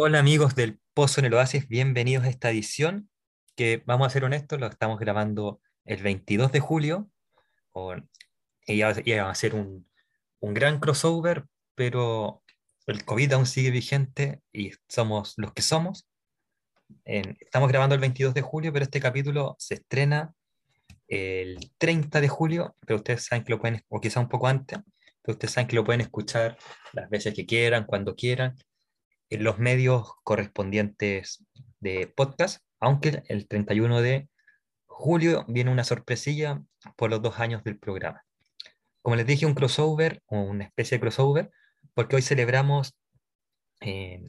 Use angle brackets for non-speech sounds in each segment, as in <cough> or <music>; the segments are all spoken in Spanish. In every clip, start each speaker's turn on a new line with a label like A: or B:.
A: Hola amigos del Pozo en el Oasis, bienvenidos a esta edición que vamos a ser honestos, lo estamos grabando el 22 de julio y ya, ya va a ser un, gran crossover, pero el COVID aún sigue vigente y somos los que somos. Estamos grabando el 22 de julio, pero este capítulo se estrena el 30 de julio, pero ustedes saben que lo pueden, o quizá un poco antes, pero ustedes saben que lo pueden escuchar las veces que quieran, cuando quieran en los medios correspondientes de podcast, aunque el 31 de julio viene una sorpresilla por los dos años del programa. Como les dije, un crossover, o una especie de crossover, porque hoy celebramos eh,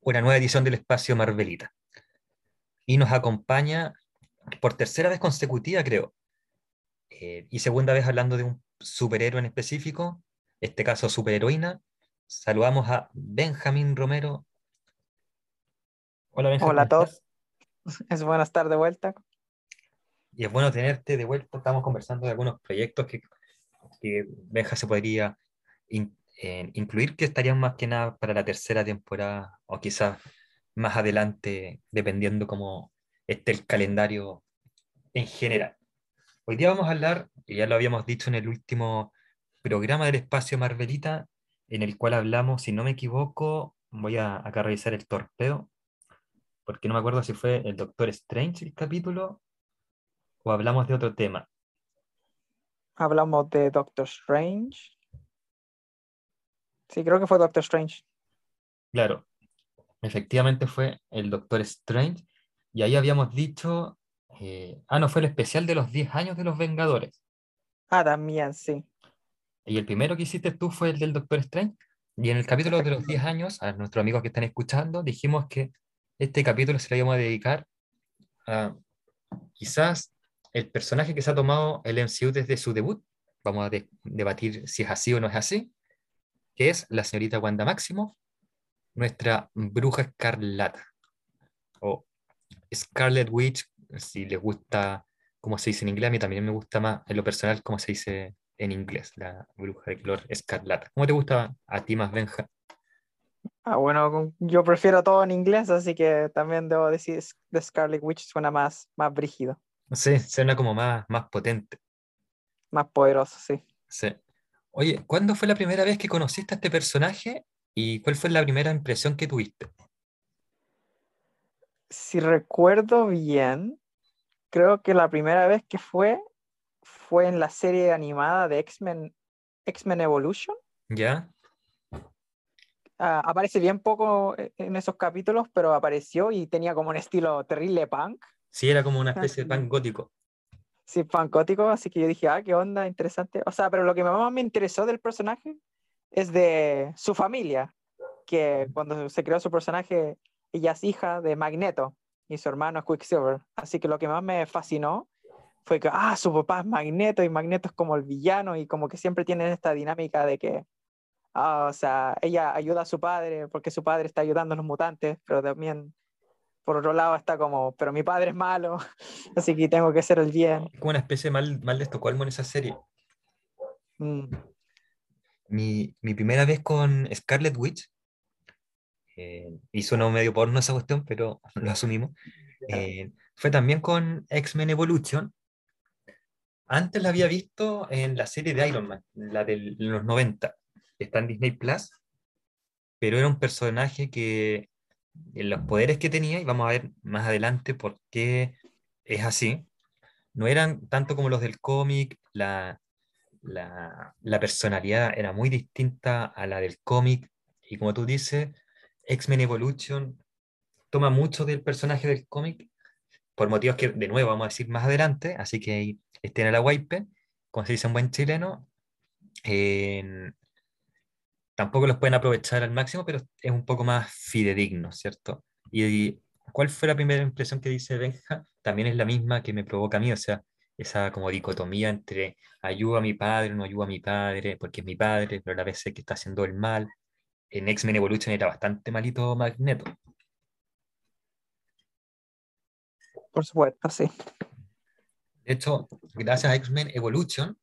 A: una nueva edición del espacio Marvelita. Y nos acompaña por tercera vez consecutiva, creo, eh, y segunda vez hablando de un superhéroe en específico, este caso superheroína. Saludamos a Benjamín Romero. Hola Benjamín.
B: Hola a todos, es bueno estar de vuelta.
A: Y es bueno tenerte de vuelta. Estamos conversando de algunos proyectos que, que Benja se podría in- eh, incluir, que estarían más que nada para la tercera temporada o quizás más adelante, dependiendo cómo esté el calendario en general. Hoy día vamos a hablar, y ya lo habíamos dicho en el último programa del espacio Marvelita, en el cual hablamos, si no me equivoco, voy a acá revisar el torpeo, porque no me acuerdo si fue el Doctor Strange el capítulo o hablamos de otro tema.
B: Hablamos de Doctor Strange. Sí, creo que fue Doctor Strange.
A: Claro, efectivamente fue el Doctor Strange, y ahí habíamos dicho, eh, ah, no, fue el especial de los 10 años de los Vengadores.
B: Ah, también, sí.
A: Y el primero que hiciste tú fue el del Doctor Strange. Y en el capítulo de los 10 años, a nuestros amigos que están escuchando, dijimos que este capítulo se lo íbamos a dedicar a quizás el personaje que se ha tomado el MCU desde su debut. Vamos a de- debatir si es así o no es así, que es la señorita Wanda Maximoff, nuestra bruja escarlata, o Scarlet Witch, si les gusta cómo se dice en inglés, a mí también me gusta más en lo personal cómo se dice en inglés, la bruja de color escarlata. ¿Cómo te gusta a ti más, Benja?
B: Ah, bueno, yo prefiero todo en inglés, así que también debo decir The Scarlet Witch suena más, más brígido,
A: sé, suena como más, más potente.
B: más poderoso, sí.
A: Sí. Oye, ¿cuándo fue la primera vez que conociste a este personaje y cuál fue la primera impresión que tuviste?
B: Si recuerdo bien, creo que la primera vez que fue fue en la serie animada de X-Men, X-Men Evolution.
A: ¿Ya?
B: Ah, aparece bien poco eh, en esos capítulos, pero apareció y tenía como un estilo terrible punk.
A: Sí, era como una especie de pan gótico.
B: Sí, punk gótico, así que yo dije, ah, qué onda, interesante. O sea, pero lo que más me interesó del personaje es de su familia, que cuando se creó su personaje, ella es hija de Magneto y su hermano es Quicksilver. Así que lo que más me fascinó fue que, ah, su papá es Magneto y Magneto es como el villano y como que siempre tienen esta dinámica de que, ah, o sea, ella ayuda a su padre porque su padre está ayudando a los mutantes, pero también, por otro lado, está como, pero mi padre es malo, <laughs> así que tengo que hacer el bien.
A: Es como una especie de mal, mal de Estocolmo en esa serie.
B: Mm.
A: Mi, mi primera vez con Scarlet Witch, eh, y suena medio porno esa cuestión, pero <laughs> lo asumimos, eh, fue también con X-Men Evolution. Antes la había visto en la serie de Iron Man, la de los 90, que está en Disney Plus, pero era un personaje que en los poderes que tenía, y vamos a ver más adelante por qué es así, no eran tanto como los del cómic, la, la, la personalidad era muy distinta a la del cómic, y como tú dices, X-Men Evolution toma mucho del personaje del cómic, por motivos que, de nuevo, vamos a decir más adelante, así que estén a la guaype, como se dice en buen chileno, en- tampoco los pueden aprovechar al máximo, pero es un poco más fidedigno, ¿cierto? ¿Y cuál fue la primera impresión que dice Benja? También es la misma que me provoca a mí, o sea, esa como dicotomía entre ayudo a mi padre, no ayudo a mi padre, porque es mi padre, pero a la vez sé que está haciendo el mal. En X-Men Evolution era bastante malito Magneto.
B: Por supuesto, sí.
A: De hecho, gracias a X-Men Evolution,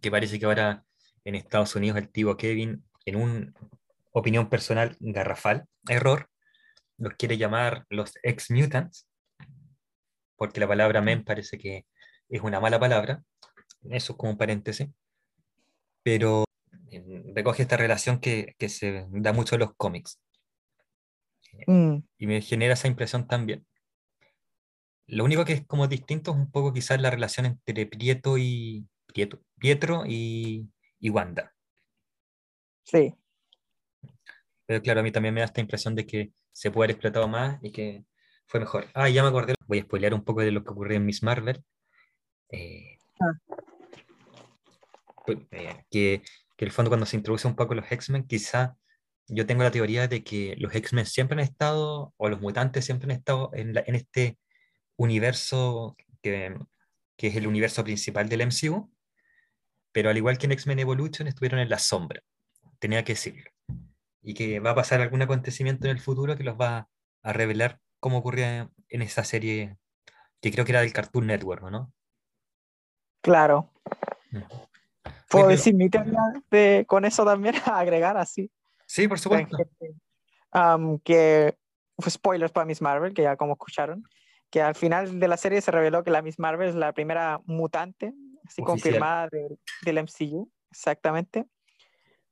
A: que parece que ahora en Estados Unidos el tío Kevin, en una opinión personal garrafal, error, los quiere llamar los ex-mutants, porque la palabra men parece que es una mala palabra, eso es como un paréntesis, pero eh, recoge esta relación que, que se da mucho en los cómics.
B: Mm,
A: Y me genera esa impresión también. Lo único que es como distinto es un poco quizás la relación entre Prieto y Prieto, Pietro y, y Wanda.
B: sí,
A: Pero claro, a mí también me da esta impresión de que se puede haber explotado más y que fue mejor. Ah, ya me acordé, voy a spoilear un poco de lo que ocurrió en Miss Marvel. Eh,
B: Ah.
A: pues, eh, que, que el fondo cuando se introduce un poco los X-Men, quizá yo tengo la teoría de que los X-Men siempre han estado, o los mutantes siempre han estado en, la- en este universo que, que es el universo principal del MCU, pero al igual que en X-Men Evolution estuvieron en la sombra, tenía que decirlo. Y que va a pasar algún acontecimiento en el futuro que los va a revelar cómo ocurría en esa serie que creo que era del Cartoon Network, ¿o ¿no?
B: claro.
A: Ujú.
B: ¿Puedo decir mi teoría de, con eso también? <laughs> agregar así.
A: Sí, por supuesto.
B: Am, que fue spoilers para Miss Marvel, que ya como escucharon, que al final de la serie se reveló que la Miss Marvel es la primera mutante, así
A: Oficial.
B: confirmada del- del MCU, exactamente.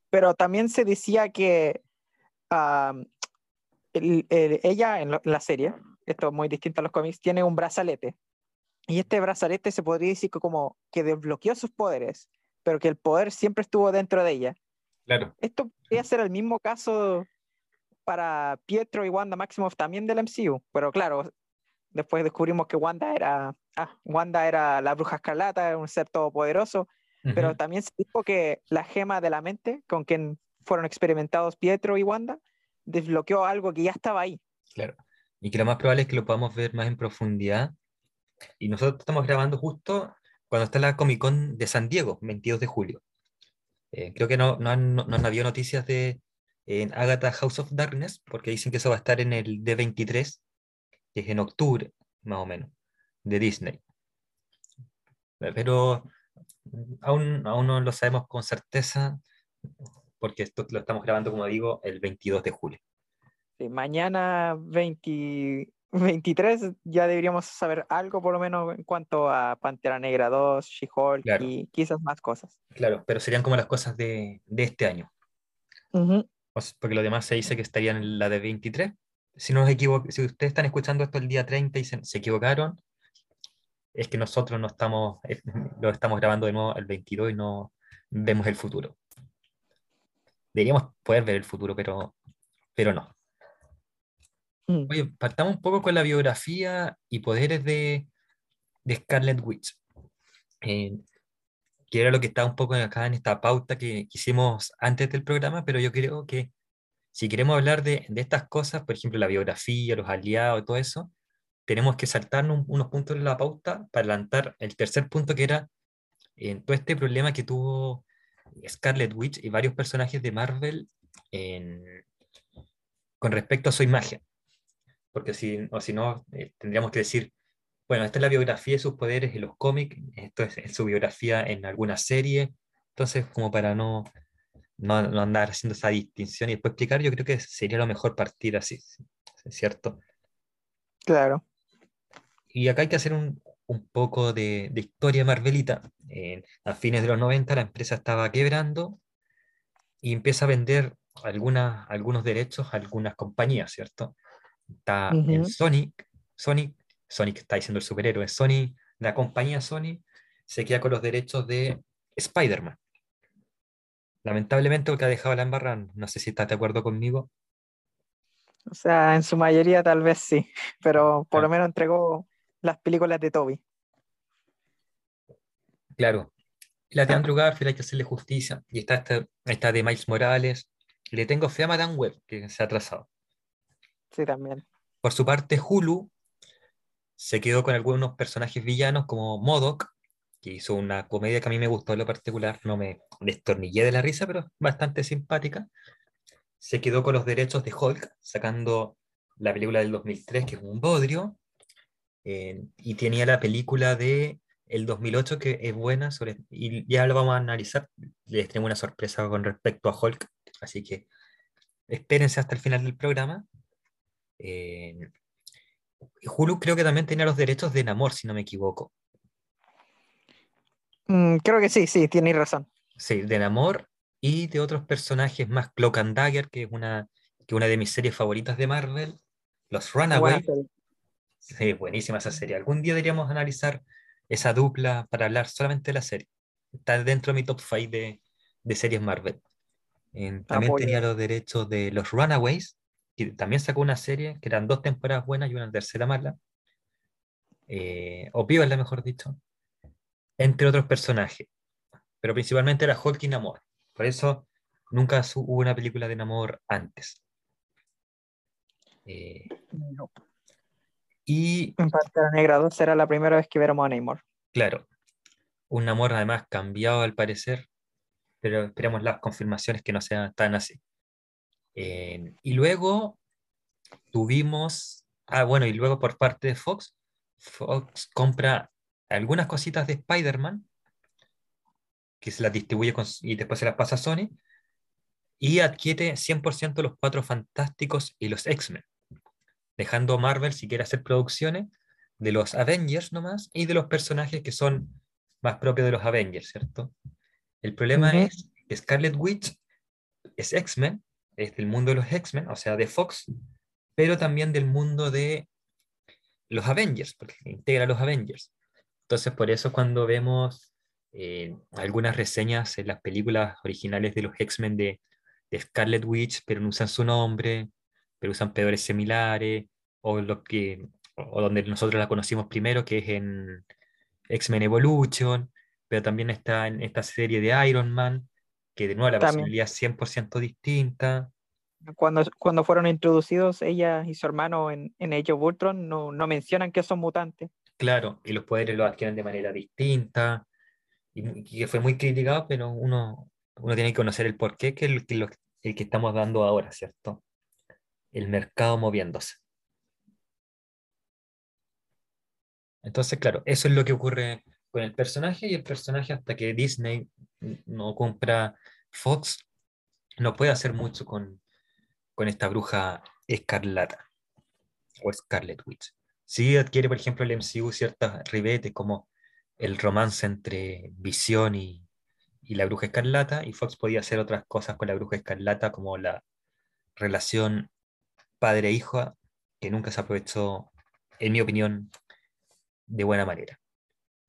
B: Pero también se decía que am, el- el- ella en, lo- en la serie, esto es muy distinto a los cómics, tiene un brazalete. Y este brazalete se podría decir que como que desbloqueó sus poderes, pero que el poder siempre estuvo dentro de ella.
A: Claro,
B: Esto podría ser el mismo caso para Pietro y Wanda Maximoff también del MCU, pero claro, después descubrimos que Wanda era, ah, Wanda era la bruja escarlata, un ser todopoderoso, pero
A: Ujú.
B: también se dijo que la gema de la mente, con quien fueron experimentados Pietro y Wanda, desbloqueó algo que ya estaba ahí.
A: Claro. Y que lo más probable es que lo podamos ver más en profundidad. Y nosotros estamos grabando justo cuando está la Comic Con de San Diego, 22 de julio. Eh, creo que no, no, han, no, no han habido noticias de en Agatha House of Darkness, porque dicen que eso va a estar en el D23, que es en octubre, más o menos, de Disney. Pero aún, aún no lo sabemos con certeza, porque esto lo estamos grabando, como digo, el 22 de julio.
B: Sí, mañana 20 23 ya deberíamos saber algo por lo menos en cuanto a Pantera Negra 2, She-Hulk
A: Claro.
B: y quizás más cosas.
A: Claro, pero serían como las cosas de, de este año. O sea, porque lo demás se dice que estarían en la de 23. Si no nos si ustedes están escuchando esto el día 30 y se, se equivocaron, es que nosotros no estamos, eh, <laughs> lo estamos grabando de nuevo el 22 y no vemos el futuro. Deberíamos poder ver el futuro, pero, pero no.
B: Mm.
A: Oye, partamos un poco con la biografía y poderes de, de Scarlet Witch. Eh, que era lo que está un poco acá en esta pauta que, que hicimos antes del programa, pero yo creo que si queremos hablar de, de estas cosas, por ejemplo, la biografía, los aliados, todo eso, tenemos que saltarnos un- unos puntos de la pauta para adelantar el tercer punto que era en todo este problema que tuvo Scarlet Witch y varios personajes de Marvel en- con respecto a su imagen. Porque si, o si no, eh, tendríamos que decir, bueno, esta es la biografía de sus poderes en los cómics, esto es, es su biografía en alguna serie, entonces como para no, no, no andar haciendo esa distinción y después explicar, yo creo que sería lo mejor partir así, ¿cierto?
B: Claro.
A: Y acá hay que hacer un, un poco de, de historia marvelita. Eh, a fines de los 90 la empresa estaba quebrando y empieza a vender algunas, algunos derechos a algunas compañías, ¿cierto? Está el
B: Ujú.
A: Sonic, Sonic, Sonic está diciendo el superhéroe, Sony, la compañía Sony se queda con los derechos de Spider-Man. Lamentablemente, porque ha dejado la embarrada, no sé si estás de acuerdo conmigo.
B: O sea, en su mayoría tal vez sí, pero por lo menos entregó las películas de Toby.
A: Claro, la de Andrew Garfield hay que hacerle justicia. Y está esta, esta de Miles Morales. Le tengo fe a Madame Web, que se ha atrasado.
B: Sí, también.
A: Por su parte, Hulu se quedó con algunos personajes villanos como Modoc, que hizo una comedia que a mí me gustó en lo particular, no me destornillé de la risa, pero bastante simpática. Se quedó con los derechos de Hulk, sacando la película del 2003, que es un bodrio, eh, y tenía la película de el 2008 que es buena, sobre, y ya lo vamos a analizar. Les tengo una sorpresa con respecto a Hulk, así que espérense hasta el final del programa. Eh, Hulu creo que también tenía los derechos de Namor, si no me equivoco.
B: Mm, creo que sí, sí, tienes razón.
A: Sí, de Namor y de otros personajes más, Cloak and Dagger, que es una, que una de mis series favoritas de Marvel, los Runaways. Sí, buenísima esa serie. Algún día deberíamos analizar esa dupla para hablar solamente de la serie. Está dentro de mi top 5 de, de series Marvel. también tenía los derechos de los Runaways, que también sacó una serie, que eran dos temporadas buenas y una tercera mala. Eh, o es la mejor dicho. Entre otros personajes. Pero principalmente era Hulk y Namor. Por eso nunca hubo una película de Namor antes.
B: Eh, y. En Pantera Negra 2 será la primera vez que veremos a Namor.
A: Claro. Un Namor además cambiado al parecer. Pero esperemos las confirmaciones que no sean tan así. Eh, y luego tuvimos, ah, bueno, y luego por parte de Fox, Fox compra algunas cositas de Spider-Man, que se las distribuye y después se las pasa a Sony, y adquiere 100% los Cuatro Fantásticos y los X-Men, dejando Marvel si quiere hacer producciones de los Avengers nomás y de los personajes que son más propios de los Avengers, ¿cierto? El problema es que Scarlet Witch es X-Men es del mundo de los X-Men, o sea, de Fox, pero también del mundo de los Avengers, porque integra los Avengers. Entonces, por eso cuando vemos eh, algunas reseñas en las películas originales de los X-Men de, Scarlet Witch, pero no usan su nombre, pero usan peores similares, o, lo que, o donde nosotros la conocimos primero, que es en X-Men Evolution, pero también está en esta serie de Iron Man, que de nuevo la personalidad es 100% distinta.
B: Cuando, cuando fueron introducidos ella y su hermano en, en Age of Ultron, no, no mencionan que son mutantes.
A: Claro, y los poderes los adquieren de manera distinta, y, que fue muy criticado, pero uno, uno tiene que conocer el porqué, que el, que el que estamos dando ahora, ¿cierto? El mercado moviéndose. Entonces, claro, eso es lo que ocurre con el personaje y el personaje hasta que Disney no compra Fox, no puede hacer mucho con, esta bruja escarlata o Scarlet Witch. Sí adquiere, por ejemplo, el MCU ciertos ribetes como el romance entre Visión y, la bruja escarlata, y Fox podía hacer otras cosas con la bruja escarlata como la relación padre-hijo que nunca se aprovechó, en mi opinión, de buena manera.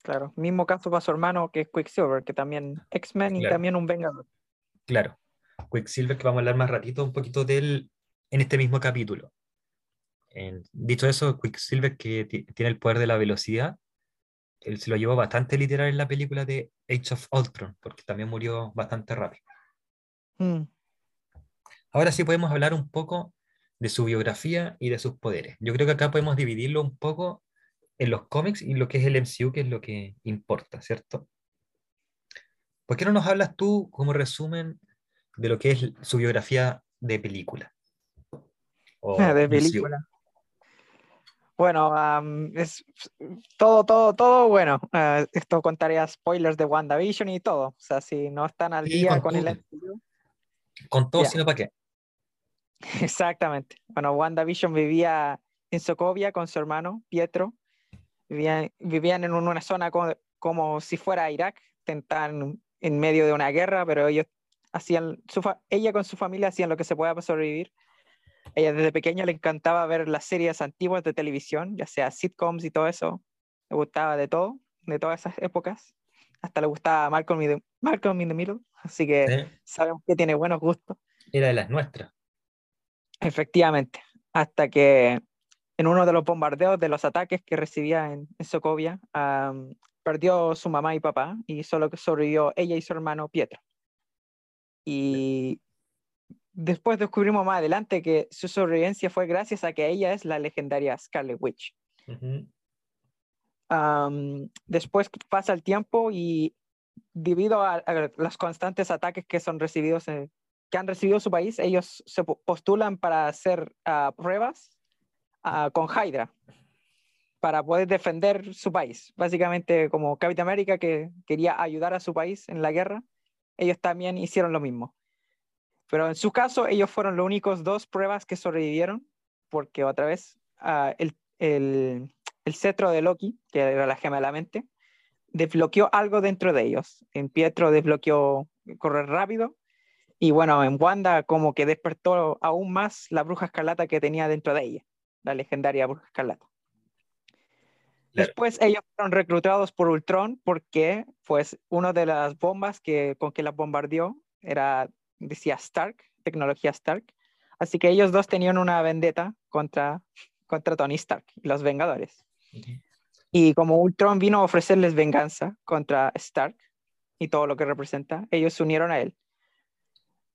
B: Claro, mismo caso para su hermano que es Quicksilver, que también X-Men y también un Vengador.
A: Claro, Quicksilver que vamos a hablar más ratito un poquito de él en este mismo capítulo. Dicho eso, Quicksilver que tiene el poder de la velocidad, él se lo llevó bastante literal en la película de Age of Ultron, porque también murió bastante rápido. Mm. Ahora sí podemos hablar un poco de su biografía y de sus poderes. Yo creo que acá podemos dividirlo un poco en los cómics y lo que es el MCU, que es lo que importa, ¿cierto? ¿Por qué no nos hablas tú como resumen de lo que es su biografía de película?
B: de película. Bueno, es todo, todo, todo bueno. Uh, esto contaría spoilers de WandaVision y todo. O sea, si no están al día con, el MCU.
A: Con todo, sino para qué. <laughs>
B: Exactamente. Bueno, WandaVision vivía en Sokovia con su hermano Pietro Vivían, vivían en una zona como, si fuera Irak, estaban en medio de una guerra, pero ellos hacían, ella con su familia hacían lo que se pueda para sobrevivir. Ella desde pequeña le encantaba ver las series antiguas de televisión, ya sea sitcoms y todo eso. Le gustaba de todo, de todas esas épocas. Hasta le gustaba Malcolm, in the, Malcolm in the Middle, así que sabemos que tiene buenos gustos.
A: Era de las nuestras.
B: Efectivamente, hasta que en uno de los bombardeos de los ataques que recibía en, Sokovia, perdió su mamá y papá y solo sobrevivió ella y su hermano Pietro. Y después descubrimos más adelante que su sobrevivencia fue gracias a que ella es la legendaria Scarlet Witch. después pasa el tiempo y debido a, los constantes ataques que son recibidos que han recibido su país, ellos se postulan para hacer ah, pruebas con Hydra para poder defender su país. Básicamente como Capitán América que quería ayudar a su país en la guerra, ellos también hicieron lo mismo. Pero en su caso, ellos fueron los únicos dos pruebas que sobrevivieron porque otra vez ah, el, el, el cetro de Loki, que era la gema de la mente, desbloqueó algo dentro de ellos. En Pietro desbloqueó correr rápido y bueno, en Wanda como que despertó aún más la bruja escarlata que tenía dentro de ella, la legendaria bruja escarlata. Después ellos fueron reclutados por Ultron porque pues una de las bombas que, con que las bombardeó era, decía Stark, tecnología Stark. Así que ellos dos tenían una vendetta contra, contra Tony Stark y los Vengadores. Y como Ultron vino a ofrecerles venganza contra Stark y todo lo que representa, ellos se unieron a él.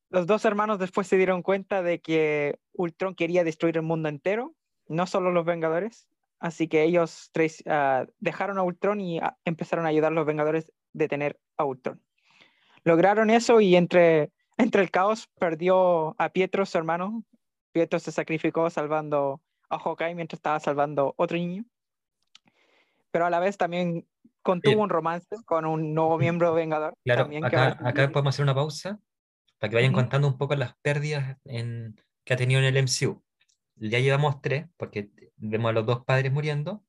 B: Los dos hermanos después se dieron cuenta de que Ultron quería destruir el mundo entero, no solo los Vengadores, así que ellos tres, ah, dejaron a Ultron y ah, empezaron a ayudar a los Vengadores a detener a Ultron. Lograron eso y entre, entre el caos perdió a Pietro, su hermano. Pietro se sacrificó salvando a Hawkeye mientras estaba salvando otro niño pero a la vez también contuvo un romance con un nuevo miembro vengador.
A: Claro,
B: también
A: acá, acá podemos hacer una pausa para que vayan contando un poco las pérdidas en, que ha tenido en el MCU. Ya llevamos tres, porque vemos a los dos padres muriendo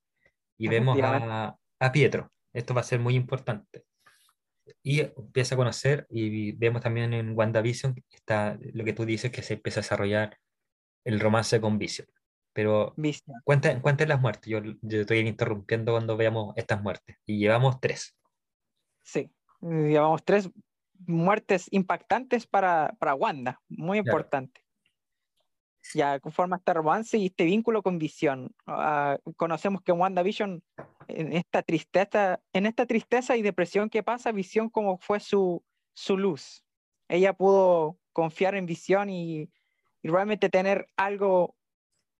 A: y vemos a, a Pietro. Esto va a ser muy importante. Y empieza a conocer y vemos también en WandaVision está lo que tú dices, que se empieza a desarrollar el romance con Vision. Pero cuenten, cuenten, las muertes. Yo, yo estoy interrumpiendo cuando veamos estas muertes. Y llevamos tres.
B: Sí, llevamos tres muertes impactantes para, para Wanda. Muy importante. Ya conforma este romance y este vínculo con Visión. Ah, conocemos que WandaVision, en esta tristeza, en esta tristeza y depresión que pasa, Visión como fue su, su luz. Ella pudo confiar en Visión y, y realmente tener algo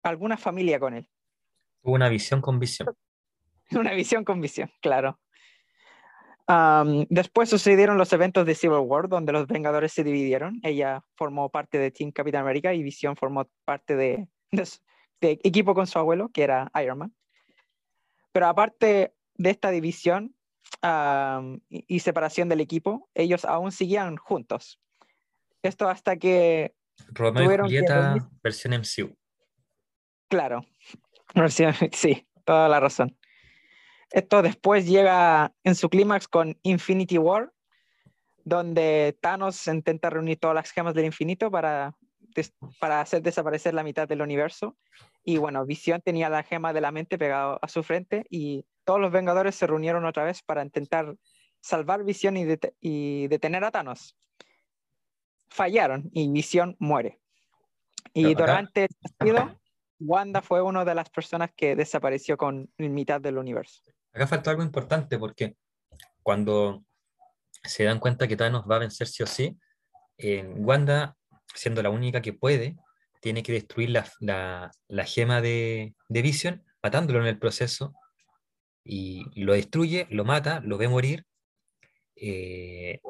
B: alguna familia con él.
A: una visión con visión. <laughs>
B: Una visión con visión, claro. Después sucedieron los eventos de Civil War, donde los Vengadores se dividieron. Ella formó parte de Team Capitán América y Visión formó parte de, de, equipo con su abuelo, que era Iron Man. Pero aparte de esta división y, separación del equipo, ellos aún seguían juntos. Esto hasta que...
A: Romeo y Julieta, versión MCU.
B: Claro, <laughs> sí, toda la razón. Esto después llega en su clímax con Infinity War, donde Thanos intenta reunir todas las gemas del infinito para, para hacer desaparecer la mitad del universo. Y bueno, Visión tenía la gema de la mente pegada a su frente y todos los Vengadores se reunieron otra vez para intentar salvar Visión y, y detener a Thanos. Fallaron y Visión muere. Y durante el partido, Wanda fue una de las personas que desapareció con mitad del universo.
A: Acá falta algo importante porque cuando se dan cuenta que Thanos va a vencer sí o sí, Wanda, siendo la única que puede, tiene que destruir la, gema de, de, Vision, matándolo en el proceso, y lo destruye, lo mata, lo ve morir, eh,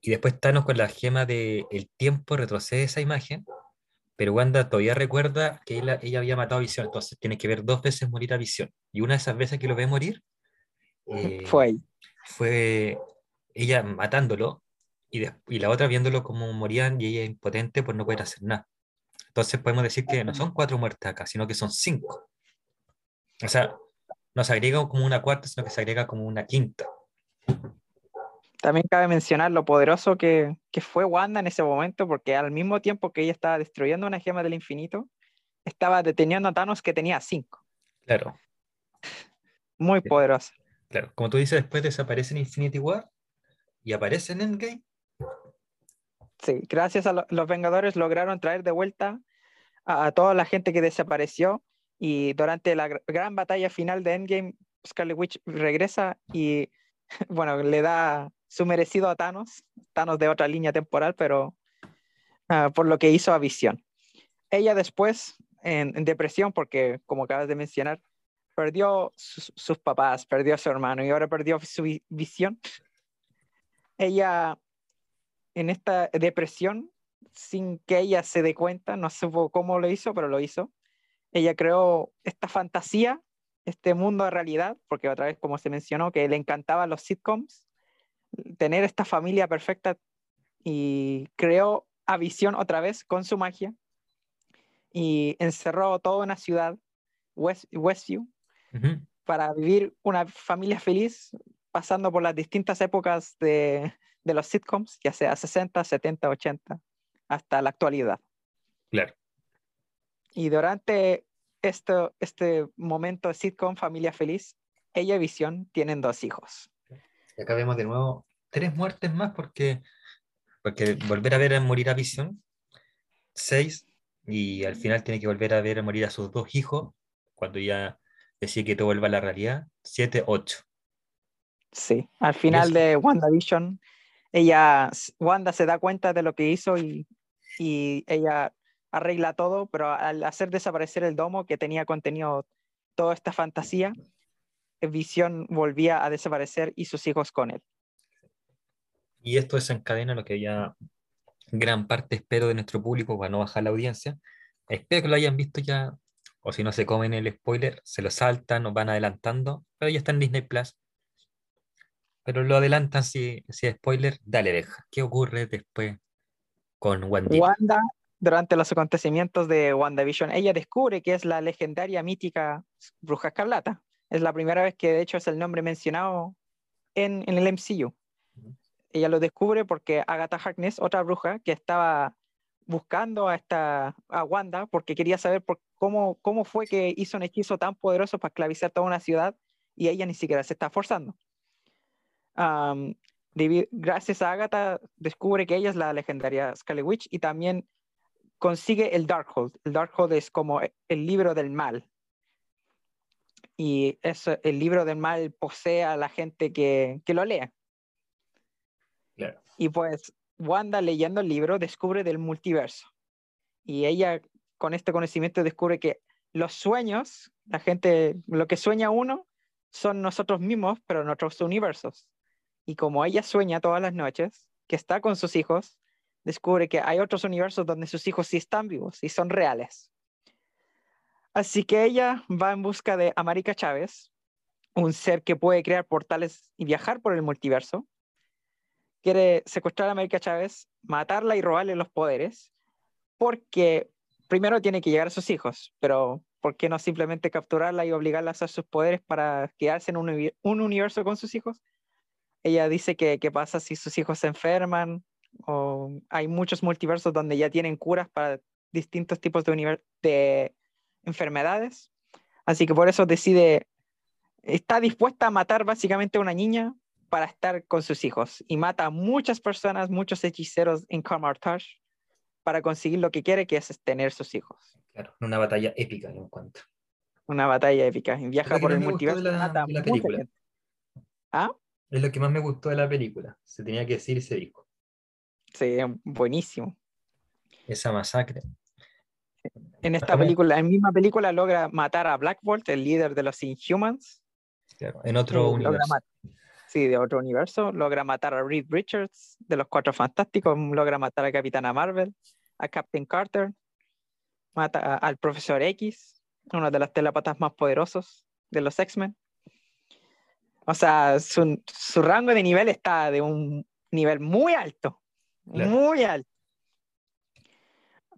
A: y después Thanos con la gema del el tiempo retrocede esa imagen pero Wanda todavía recuerda que ella, había matado a Visión, entonces tiene que ver dos veces morir a Visión. Y una de esas veces que lo ve morir
B: eh, fue
A: Fue ella matándolo y, y, la otra viéndolo como morían y ella impotente por no poder hacer nada. Entonces podemos decir que no son cuatro muertes acá, sino que son cinco. O sea, no se agrega como una cuarta, sino que se agrega como una quinta.
B: También cabe mencionar lo poderoso que, fue Wanda en ese momento, porque al mismo tiempo que ella estaba destruyendo una gema del infinito, estaba deteniendo a Thanos que tenía cinco.
A: Claro.
B: Muy poderosa.
A: Claro, como tú dices, después desaparece en Infinity War y aparece en Endgame.
B: Sí, gracias a los Vengadores lograron traer de vuelta a, toda la gente que desapareció y durante la gran batalla final de Endgame, Scarlet Witch regresa y <laughs> bueno, le da su merecido a Thanos, Thanos de otra línea temporal, pero ah, por lo que hizo a Visión. Ella después, en, depresión, porque como acabas de mencionar, perdió sus papás, perdió a su hermano y ahora perdió su visión. Ella, en esta depresión, sin que ella se dé cuenta, no sé cómo lo hizo, pero lo hizo. Ella creó esta fantasía, este mundo de realidad, porque otra vez, como se mencionó, que le encantaban los sitcoms, tener esta familia perfecta y creó a Visión otra vez con su magia. y encerró toda una ciudad, West, Westview, para vivir una familia feliz, pasando por las distintas épocas de, de los sitcoms, ya sea 60, 70, 80, hasta la actualidad.
A: Claro.
B: Y durante esto, este momento de sitcom Familia Feliz, ella y Visión tienen dos hijos.
A: Y acá vemos de nuevo tres muertes más porque, porque volver a ver a morir a Visión, seis, y al final tiene que volver a ver a morir a sus dos hijos cuando ya decide que todo vuelva a la realidad, siete, ocho.
B: Sí, al final
A: eso-
B: de WandaVision, ella, Wanda se da cuenta de lo que hizo y, y ella arregla todo, pero al hacer desaparecer el domo que tenía contenido toda esta fantasía, Visión volvía a desaparecer y sus hijos con él.
A: Y esto desencadena lo que ya gran parte espero de nuestro público para no bajar la audiencia. Espero que lo hayan visto ya, o si no se comen el spoiler, se lo saltan o van adelantando, pero ya está en Disney Plus. Pero lo adelantan si, si es spoiler, dale, deja. ¿Qué ocurre después con Wendy?
B: Wanda, durante los acontecimientos de WandaVision, ella descubre que es la legendaria mítica Bruja Escarlata. Es la primera vez que de hecho es el nombre mencionado en, en el MCU. Ella lo descubre porque Agatha Harkness, otra bruja que estaba buscando a, esta, a Wanda porque quería saber por cómo, cómo fue que hizo un hechizo tan poderoso para esclavizar toda una ciudad y ella ni siquiera se está forzando. Debi- gracias a Agatha descubre que ella es la legendaria Scarlet Witch y también consigue el Darkhold. El Darkhold es como el libro del mal. Y eso, el libro del mal posee a la gente que, que lo lea.
A: Claro.
B: Y pues Wanda leyendo el libro descubre del multiverso. Y ella con este conocimiento descubre que los sueños, la gente, lo que sueña uno, son nosotros mismos, pero en otros universos. Y como ella sueña todas las noches, que está con sus hijos, descubre que hay otros universos donde sus hijos sí están vivos y son reales. Así que ella va en busca de América Chávez, un ser que puede crear portales y viajar por el multiverso. Quiere secuestrar a América Chávez, matarla y robarle los poderes, porque primero tiene que llegar a sus hijos, pero ¿por qué no simplemente capturarla y obligarla a usar sus poderes para quedarse en un, uni- un universo con sus hijos? Ella dice que qué pasa si sus hijos se enferman, hay muchos multiversos donde ya tienen curas para distintos tipos de, de enfermedades. Así que por eso decide, está dispuesta a matar básicamente a una niña para estar con sus hijos y mata a muchas personas, muchos hechiceros en Carmartage para conseguir lo que quiere, que es tener sus hijos.
A: Claro, una batalla épica en cuanto.
B: Una batalla épica. Viaja por el
A: de
B: multiverso. y
A: la-
B: mata
A: de la película.
B: gente. ¿Ah?
A: Es lo que más me gustó de la película. Se tenía que decir y se dijo.
B: Sí, buenísimo.
A: Esa masacre.
B: En esta película, en misma película, logra matar a Black Bolt, el líder de los Inhumans.
A: Claro, en otro
B: Eh,
A: universo.
B: Sí, de otro universo. Logra matar a Reed Richards de los Cuatro Fantásticos. Logra matar a Capitana Marvel, a Captain Carter. Mata a- al Profesor X, uno de los telépatas más poderosos de los X-Men. O sea, su, su rango de nivel está de un nivel muy alto.
A: Claro.
B: Muy alto.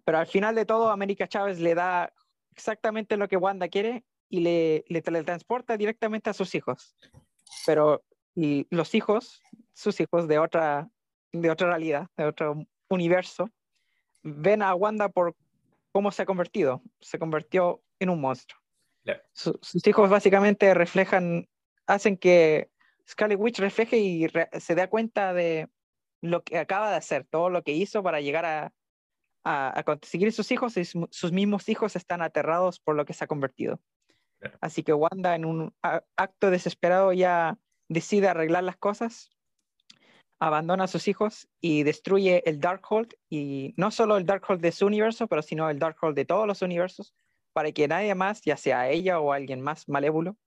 B: Pero al final de todo, América Chávez le da exactamente lo que Wanda quiere y le, le teletransporta directamente a sus hijos. Pero y los hijos, sus hijos de otra, de otra realidad, de otro universo, ven a Wanda por cómo se ha convertido. Se convirtió en un monstruo. Su- sus hijos básicamente reflejan, hacen que Scarlet Witch refleje y re- se da cuenta de lo que acaba de hacer, todo lo que hizo para llegar a, a, a conseguir sus hijos y su- sus mismos hijos están aterrados por lo que se ha convertido.
A: Claro.
B: Así que Wanda en un acto desesperado ya decide arreglar las cosas, abandona a sus hijos y destruye el Darkhold y no solo el Darkhold de su universo, pero sino el Darkhold de todos los universos para que nadie más, ya sea ella o alguien más malévolo,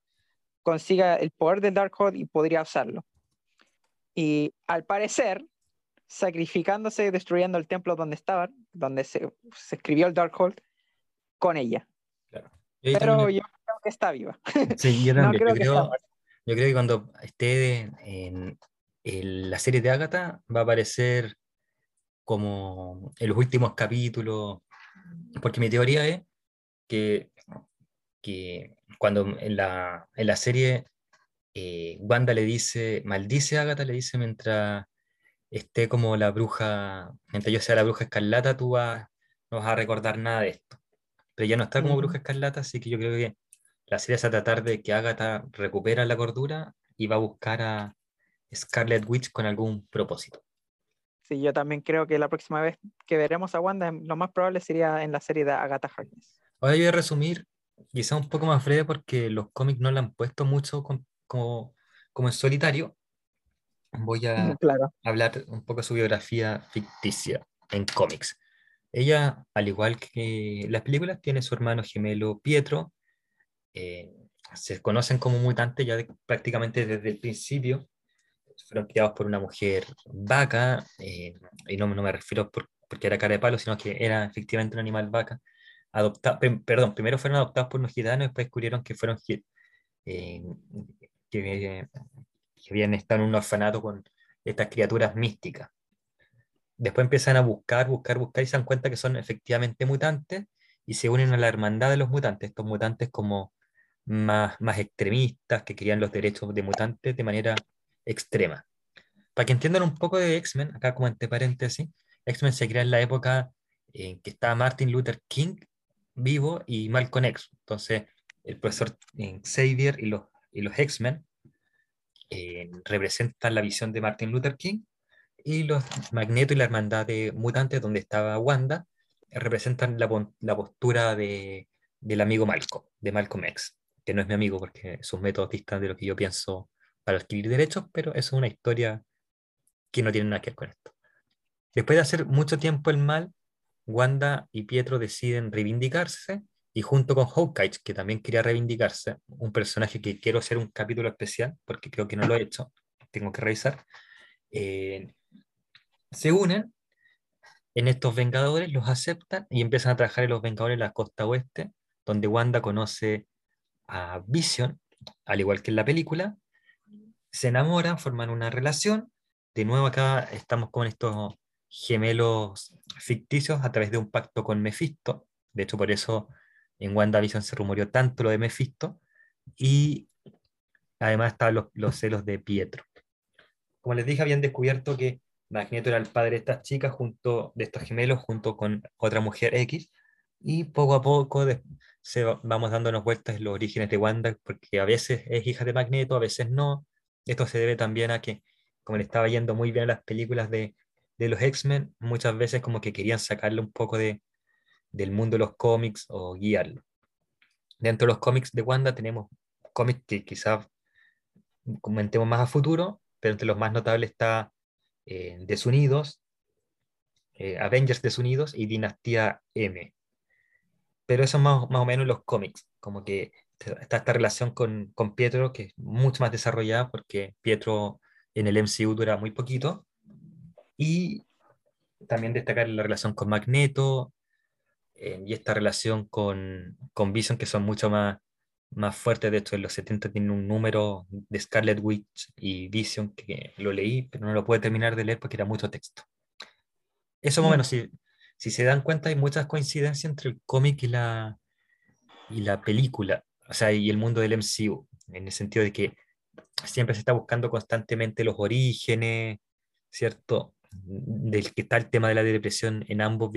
B: consiga el poder del Darkhold y podría usarlo. Y al parecer, sacrificándose destruyendo el templo donde estaban, donde se, se escribió el Darkhold, con ella.
A: Ahí
B: Pero
A: también-
B: yo creo que está viva.
A: Sí, yo <laughs>
B: No creo
A: yo,
B: que está
A: creo,
B: muerta.
A: yo creo que cuando esté en, en la serie de Agatha va a aparecer como en los últimos capítulos Porque mi teoría es que, que cuando en la, en la serie eh, Wanda le dice, maldice a Agatha, le dice mientras esté como la bruja, mientras yo sea la bruja escarlata, tú vas, no vas a recordar nada de esto. Pero ya no está como bruja escarlata, así que yo creo que la serie es a tratar de que Agatha recupera la cordura y va a buscar a Scarlet Witch con algún propósito.
B: Sí, yo también creo que la próxima vez que veremos a Wanda, lo más probable sería en la serie de Agatha Harkness.
A: Ahora yo voy a resumir, quizá un poco más breve, porque los cómics no la han puesto mucho como, como en solitario, voy a hablar un poco de su biografía ficticia en cómics. Ella, al igual que las películas, tiene su hermano gemelo Pietro. Eh, se conocen como mutantes ya prácticamente desde el principio. Fueron criados por una mujer vaca, eh, y no, no, me refiero porque era cara de palo, sino que era efectivamente un animal vaca. Adopta, perdón, primero fueron adoptados por unos gitanos, después descubrieron que fueron eh, que, que habían estado en un orfanato con estas criaturas místicas. Después empiezan a buscar, buscar, buscar y se dan cuenta que son efectivamente mutantes y se unen a la hermandad de los mutantes, estos mutantes como más, más extremistas que querían los derechos de mutantes de manera extrema. Para que entiendan un poco de X-Men, acá como entre paréntesis, X-Men se crea en la época en que estaba Martin Luther King vivo y Malcolm X. Entonces, el profesor Xavier y los, y los X-Men eh, representan la visión de Martin Luther King y los Magneto y la hermandad de mutantes donde estaba Wanda representan la, postura de, del amigo Malcolm, de Malcolm X, que no es mi amigo porque sus métodos distan de lo que yo pienso para adquirir derechos, pero es una historia que no tiene nada que ver con esto. Después de hacer mucho tiempo el mal, Wanda y Pietro deciden reivindicarse y junto con Hawkeye, que también quería reivindicarse, un personaje que quiero hacer un capítulo especial, porque creo que no lo he hecho, tengo que revisar, eh, se unen en estos Vengadores, los aceptan y empiezan a trabajar en los Vengadores en la costa oeste, donde Wanda conoce a Vision, al igual que en la película, se enamoran, forman una relación, de nuevo acá estamos con estos gemelos ficticios a través de un pacto con Mephisto, de hecho por eso en WandaVision se rumoreó tanto lo de Mephisto, y además estaban los, celos de Pietro. Como les dije, habían descubierto que Magneto era el padre de estas chicas, junto, de estos gemelos, junto con otra mujer X, y poco a poco se vamos dándonos vueltas en los orígenes de Wanda, porque a veces es hija de Magneto, a veces no. Esto se debe también a que, como le estaba yendo muy bien las películas de, de los X-Men, muchas veces como que querían sacarle un poco de, del mundo de los cómics o guiarlo. Dentro de los cómics de Wanda tenemos cómics que quizás comentemos más a futuro, pero entre los más notables está eh, Desunidos, eh, Avengers Desunidos y Dinastía M. Pero eso más, más o menos los cómics, como que está esta relación con, con Pietro que es mucho más desarrollada porque Pietro en el MCU dura muy poquito. Y también destacar la relación con Magneto, eh, y esta relación con, con Vision, que son mucho más, más fuertes. De hecho, en los 70 tiene un número de Scarlet Witch y Vision que lo leí, pero no lo pude terminar de leer porque era mucho texto. Eso, bueno, si, si se dan cuenta, hay muchas coincidencias entre el cómic y la, y la película, o sea, y el mundo del MCU, en el sentido de que siempre se está buscando constantemente los orígenes, ¿cierto? Del que está el tema de la depresión en ambos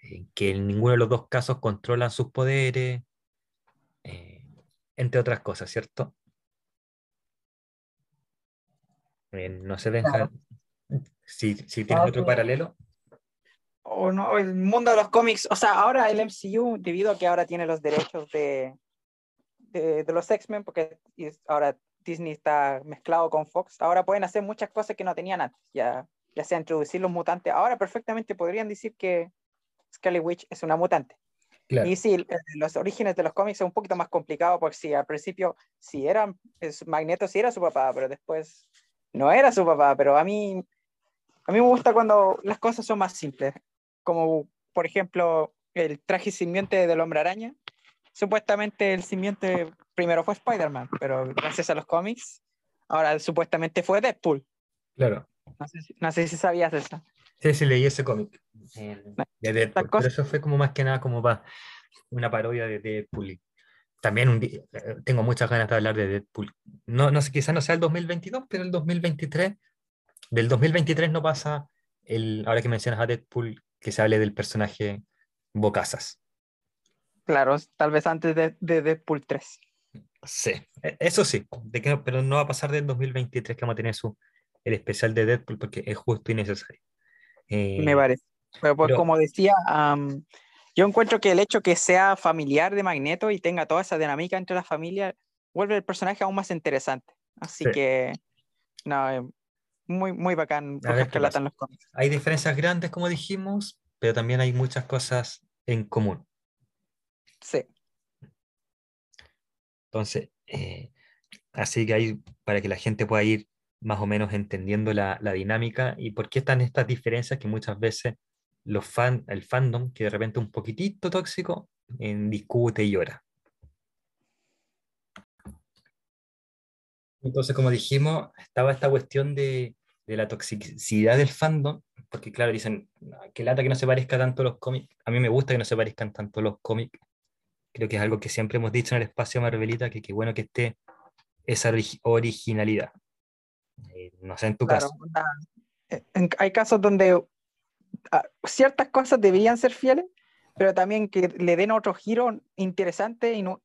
A: vigentes, que en ninguno de los dos casos controlan sus poderes, eh, entre otras cosas, ¿cierto? Eh, no sé, Benja, si, si tienes otro paralelo.
B: O no, el mundo de los cómics, o sea, ahora el MCU, debido a que ahora tiene los derechos de, de, los X-Men, porque ahora Disney está mezclado con Fox, ahora pueden hacer muchas cosas que no tenían antes, ya, ya sea introducir los mutantes, ahora perfectamente podrían decir que Scarlet Witch es una mutante. Y sí, los orígenes de los cómics es un poquito más complicado porque sí, al principio sí era, Magneto sí era su papá, pero después no era su papá, pero a mí, a mí me gusta cuando las cosas son más simples, como por ejemplo el traje simiente del hombre araña. Supuestamente el simiente primero fue Spider-Man, pero gracias a los cómics, ahora supuestamente fue Deadpool.
A: Claro.
B: No sé si, no sé si sabías eso.
A: Sí, sí, leí ese cómic. de Deadpool,
B: cosa-
A: pero eso fue como más que nada como para una parodia de Deadpool. También un eh, tengo muchas ganas de hablar de Deadpool. No, no sé, quizás no sea el 2022, pero el 2023. Del 2023 no pasa, el, ahora que mencionas a Deadpool, que se hable del personaje Bocazas.
B: Claro, tal vez antes de, de Deadpool 3.
A: Sí, e- eso sí, de que, no- pero no va a pasar del 2023 que vamos a tener su, el especial de Deadpool porque es justo y necesario. Eh,
B: me parece. Pero pues
A: pero-
B: como decía, yo encuentro que el hecho que sea familiar de Magneto y tenga toda esa dinámica entre la familia vuelve el personaje aún más interesante. Así
A: Sí.
B: que, no, eh, muy, muy bacán
A: ver
B: en los cómics.
A: hay diferencias grandes, como dijimos, pero también hay muchas cosas en común.
B: Sí,
A: Entonces, eh, así que hay para que la gente pueda ir más o menos entendiendo la, la dinámica y por qué están estas diferencias que muchas veces los fan, el fandom, que de repente un poquitito tóxico, en, discute y llora. Entonces, como dijimos, estaba esta cuestión de, de la toxicidad del fandom, porque claro, dicen, "Ah, que lata que no se parezca tanto a los cómics. A mí me gusta que no se parezcan tanto los cómics. Creo que es algo que siempre hemos dicho en el espacio Marvelita, que qué bueno que esté esa origi- originalidad. Eh, no sé, en tu
B: claro.
A: caso.
B: onda, eh, en- hay casos donde ah, ciertas cosas deberían ser fieles, pero también que le den otro giro interesante y, no,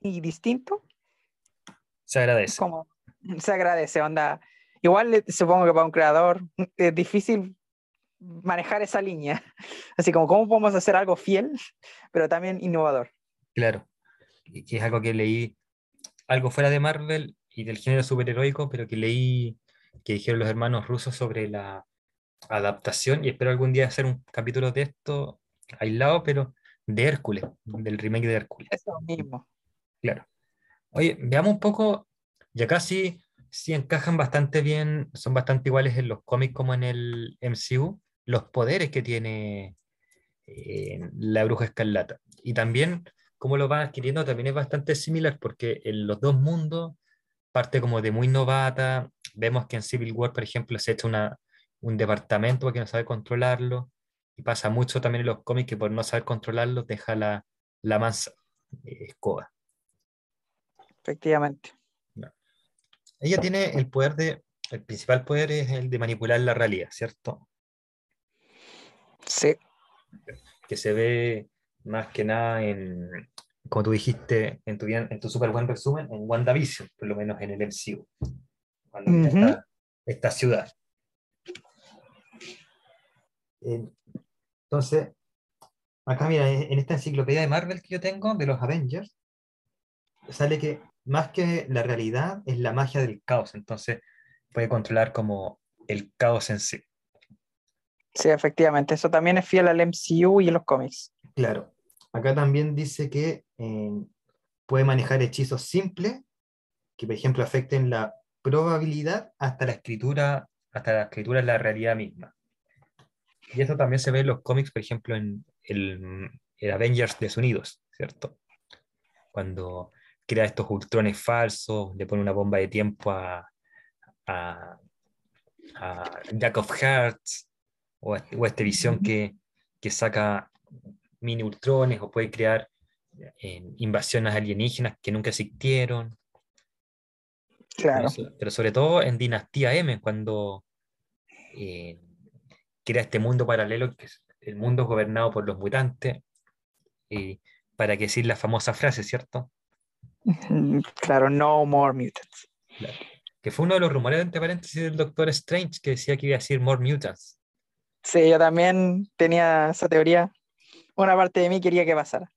B: y distinto,
A: Se agradece.
B: como se agradece, onda. Igual le- supongo que para un creador es difícil manejar esa línea. <laughs> Así como, ¿cómo podemos hacer algo fiel, pero también innovador?
A: Claro. Y que es algo que leí, algo fuera de Marvel y del género superheroico, pero que leí que dijeron los hermanos rusos sobre la adaptación y espero algún día hacer un capítulo de esto aislado, pero de Hércules, del remake de Hércules.
B: Eso mismo.
A: Claro. Oye, veamos un poco, ya casi sí encajan bastante bien, son bastante iguales en los cómics como en el MCU, los poderes que tiene eh, la bruja escarlata. Y también cómo lo van adquiriendo también es bastante similar, porque en los dos mundos parte como de muy novata, vemos que en Civil War, por ejemplo, se echa una, un departamento porque no sabe controlarlo, y pasa mucho también en los cómics que por no saber controlarlo deja la, la mansa eh, escoba.
B: Efectivamente.
A: Ella tiene el poder de, el principal poder es el de manipular la realidad, ¿cierto?
B: Sí,
A: Que se ve más que nada en, como tú dijiste en tu, bien- en tu súper buen resumen, en WandaVision, por lo menos en el MCU. Cuando
B: Ujú.
A: esta, esta ciudad. Entonces, acá mira, en en esta enciclopedia de Marvel que yo tengo, de los Avengers, sale que más que la realidad es la magia del caos, entonces puede controlar como el caos en sí.
B: sí, efectivamente. Eso también es fiel al MCU y a los cómics.
A: Claro, acá también dice que eh, puede manejar hechizos simples que, por ejemplo, afecten la probabilidad hasta la escritura, hasta la escritura en la realidad misma. Y eso también se ve en los cómics, por ejemplo, en el, el Avengers desunidos, ¿cierto? Cuando crea estos ultrones falsos, le pone una bomba de tiempo a, a, a Jack of Hearts, o, a- o esta visión que saca mini ultrones, o puede crear eh, invasiones alienígenas que nunca existieron.
B: Claro.
A: Pero, so- pero sobre todo en Dinastía M, cuando eh, crea este mundo paralelo, que es el mundo gobernado por los mutantes, y para que decir la famosa frase, ¿cierto? <laughs>
B: Claro, no more mutants.
A: Que fue uno de los rumores, entre paréntesis, del Doctor Strange, que decía que iba a decir More Mutants.
B: Sí, yo también tenía esa teoría. Una parte de mí quería que pasara.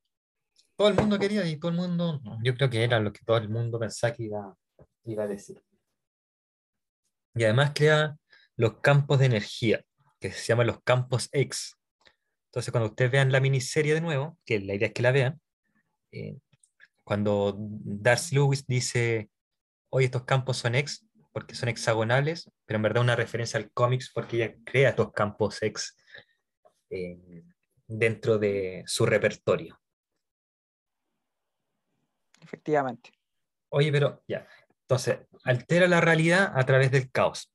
A: Todo el mundo quería y todo el mundo, yo creo que era lo que todo el mundo pensaba que iba, iba a decir. Y además crea los campos de energía, que se llaman los campos X. Entonces, cuando ustedes vean la miniserie de nuevo, que la idea es que la vean, eh, cuando Darcy Lewis dice, hoy estos campos son X, porque son hexagonales, pero en verdad una referencia al cómics porque ella crea estos campos X eh, dentro de su repertorio.
B: Efectivamente.
A: Oye, pero ya. Entonces, altera la realidad a través del caos.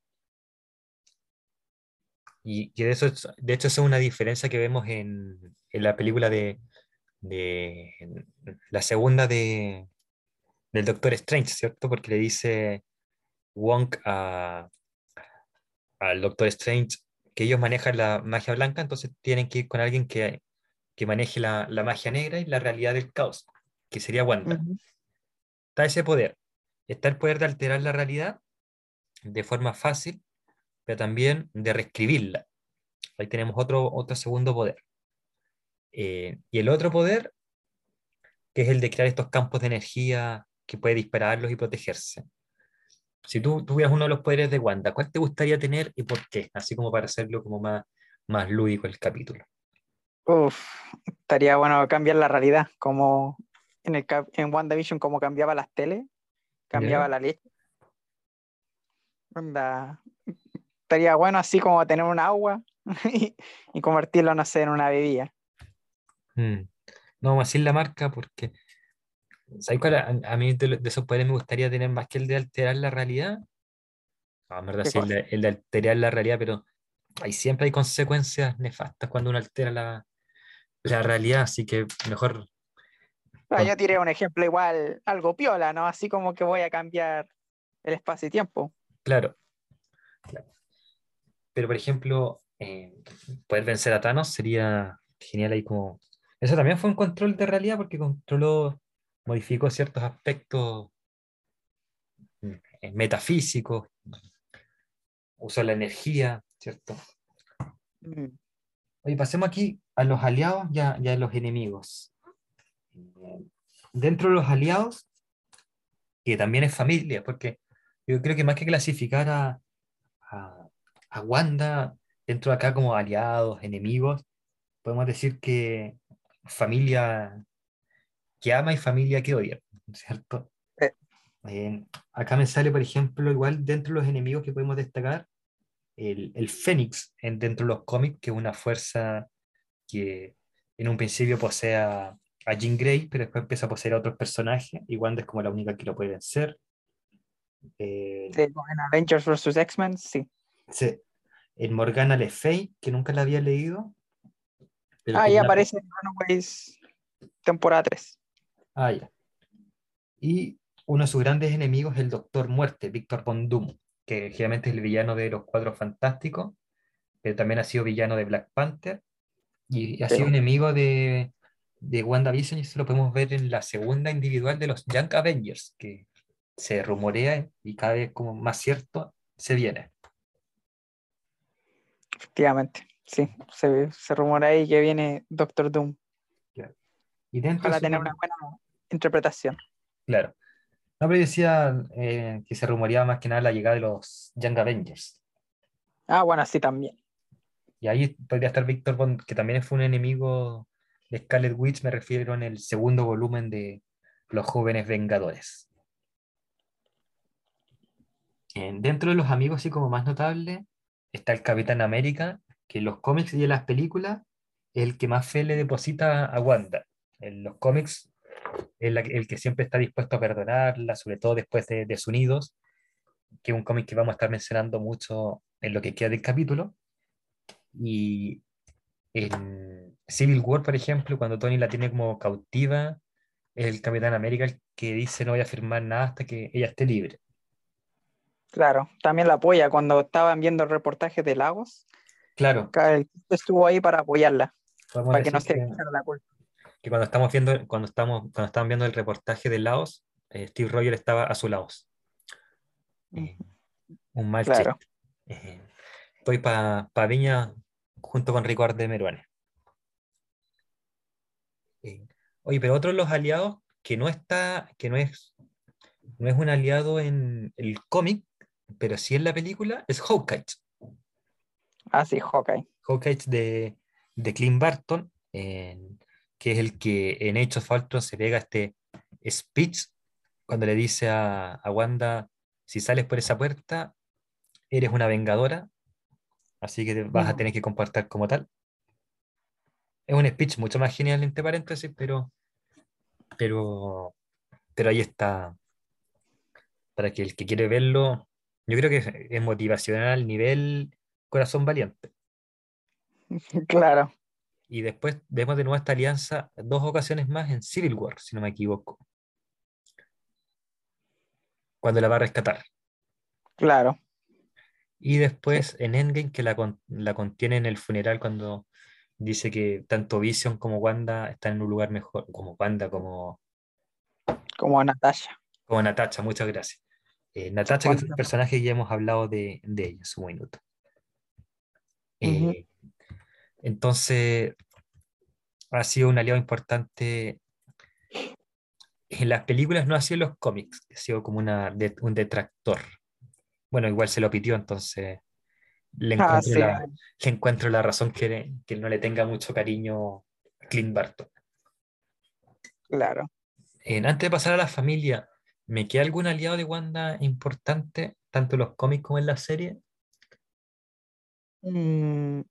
A: Y, de, eso, es- de hecho, es una diferencia que vemos en, en la película de, de la segunda de, del Doctor Strange, ¿cierto? Porque le dice Wong a, al Doctor Strange que ellos manejan la magia blanca, entonces tienen que ir con alguien que, que maneje la, la magia negra y la realidad del caos, que sería Wanda.
B: Ujú.
A: Está ese poder. Está el poder de alterar la realidad de forma fácil, pero también de reescribirla. Ahí tenemos otro, otro segundo poder. Eh, y el otro poder, que es el de crear estos campos de energía que puede dispararlos y protegerse. Si tú tuvieras uno de los poderes de Wanda, ¿cuál te gustaría tener y por qué? Así como para hacerlo como más, más lúdico el capítulo.
B: Uf, estaría bueno cambiar la realidad, como en, el, en WandaVision, como cambiaba las teles, cambiaba la leche. Onda, estaría bueno así como tener un agua <laughs> y, y convertirlo, no sé, en una bebida.
A: Mm. No vamos a decir la marca porque, ¿sabes cuál? A, a mí de, esos poderes me gustaría tener más que el de alterar la realidad. No, en verdad
B: ¿Qué
A: sí, el de, el de alterar la realidad, pero ahí siempre hay consecuencias nefastas cuando uno altera la, la realidad, así que mejor,
B: Ah, yo tiré un ejemplo igual, algo piola, ¿no? Así como que voy a cambiar el espacio y tiempo.
A: claro. claro. Pero por ejemplo, eh, poder vencer a Thanos sería genial ahí como... Eso también fue un control de realidad porque controló, modificó ciertos aspectos mm, eh, metafísicos, usó la energía, ¿cierto?
B: Mm,
A: Oye, pasemos aquí a los aliados y a, y a los enemigos. Dentro de los aliados, que también es familia, porque yo creo que más que clasificar a, a, a Wanda dentro de acá como aliados, enemigos, podemos decir que familia que ama y familia que odia, ¿cierto?
B: Eh.
A: Eh, acá me sale, por ejemplo, igual dentro de los enemigos que podemos destacar, el, el Fénix en, dentro de los cómics, que es una fuerza que en un principio posee a, a Jean Grey, pero después empieza a poseer a otros personajes, y Wanda es como la única que lo puede vencer. Eh,
B: sí, en Avengers vs. X-Men, sí.
A: sí. En Morgana Le Fay, que nunca la había leído. pero
B: Ah, ya aparece en Runaways temporada 3.
A: Ah, ya. Y uno de sus grandes enemigos es el Doctor Muerte, Víctor Von Doom, que generalmente es el villano de los Cuatro Fantásticos, pero también ha sido villano de Black Panther y ha
B: Sí.
A: sido enemigo de, de WandaVision y eso lo podemos ver en la segunda individual de los Young Avengers, que se rumorea y cada vez como más cierto se viene.
B: Efectivamente, sí. Se, se rumora ahí que viene Doctor Doom.
A: Y dentro de
B: Ojalá
A: su-
B: tener una buena interpretación.
A: Claro. No, pero yo decía eh, que se rumoreaba más que nada la llegada de los Young Avengers.
B: Ah, bueno, sí también.
A: Y ahí podría estar Víctor Bond, que también fue un enemigo de Scarlet Witch, me refiero en el segundo volumen de Los Jóvenes Vengadores. Eh, dentro de los amigos, así como más notable, está el Capitán América, que en los cómics y en las películas es el que más fe le deposita a Wanda. En los cómics es la- el que siempre está dispuesto a perdonarla, sobre todo después de Desunidos, que es un cómic que vamos a estar mencionando mucho en lo que queda del capítulo. Y en Civil War, por ejemplo, cuando Tony la tiene como cautiva, es el Capitán América el que dice no voy a firmar nada hasta que ella esté libre.
B: Claro, también la apoya cuando estaban viendo el reportaje de Lagos.
A: Claro,
B: Estuvo ahí para apoyarla,
A: podemos
B: para que no se
A: que,
B: echara la culpa.
A: que cuando estamos viendo, cuando estamos, cuando estaban viendo el reportaje de Laos, eh, Steve Rogers estaba a su lado. Eh, un mal
B: Claro.
A: chiste. Eh, estoy para Viña junto con Ricardo de Meruane. Eh, oye, pero otro de los aliados que no está, que no es, no es un aliado en el cómic, pero sí en la película, es Hawkeye.
B: Ah, sí, Hawkeye.
A: Hawkeye de, de Clint Barton, en- que es el que en Hechos of Ultron se pega este speech cuando le dice a, a Wanda, si sales por esa puerta, eres una vengadora, así que te vas a
B: Mm.
A: tener que comportar como tal. Es un speech mucho más genial, entre paréntesis, pero, pero, pero ahí está. Para que el que quiere verlo, yo creo que es, motivacional, nivel corazón valiente. <laughs>
B: Claro.
A: Y después vemos de nuevo esta alianza dos ocasiones más en Civil War, si no me equivoco. Cuando la va a rescatar.
B: Claro.
A: Y después en Endgame, que la, la contiene en el funeral cuando dice que tanto Vision como Wanda están en un lugar mejor, como Wanda, como,
B: Como Natasha.
A: como Natasha, muchas gracias. Eh, Natasha, que es un personaje que ya hemos hablado de, de ella en su minuto. Eh, entonces, ha sido un aliado importante. En las películas no ha sido en los cómics, ha sido como una, de- un detractor. Bueno, igual se lo pitió, entonces le
B: Ah,
A: encuentro,
B: sí.
A: la, le encuentro la razón que, que no le tenga mucho cariño a Clint Barton.
B: Claro.
A: Eh, antes de pasar a la familia, ¿me queda algún aliado de Wanda importante, tanto en los cómics como en la serie?
B: Mm,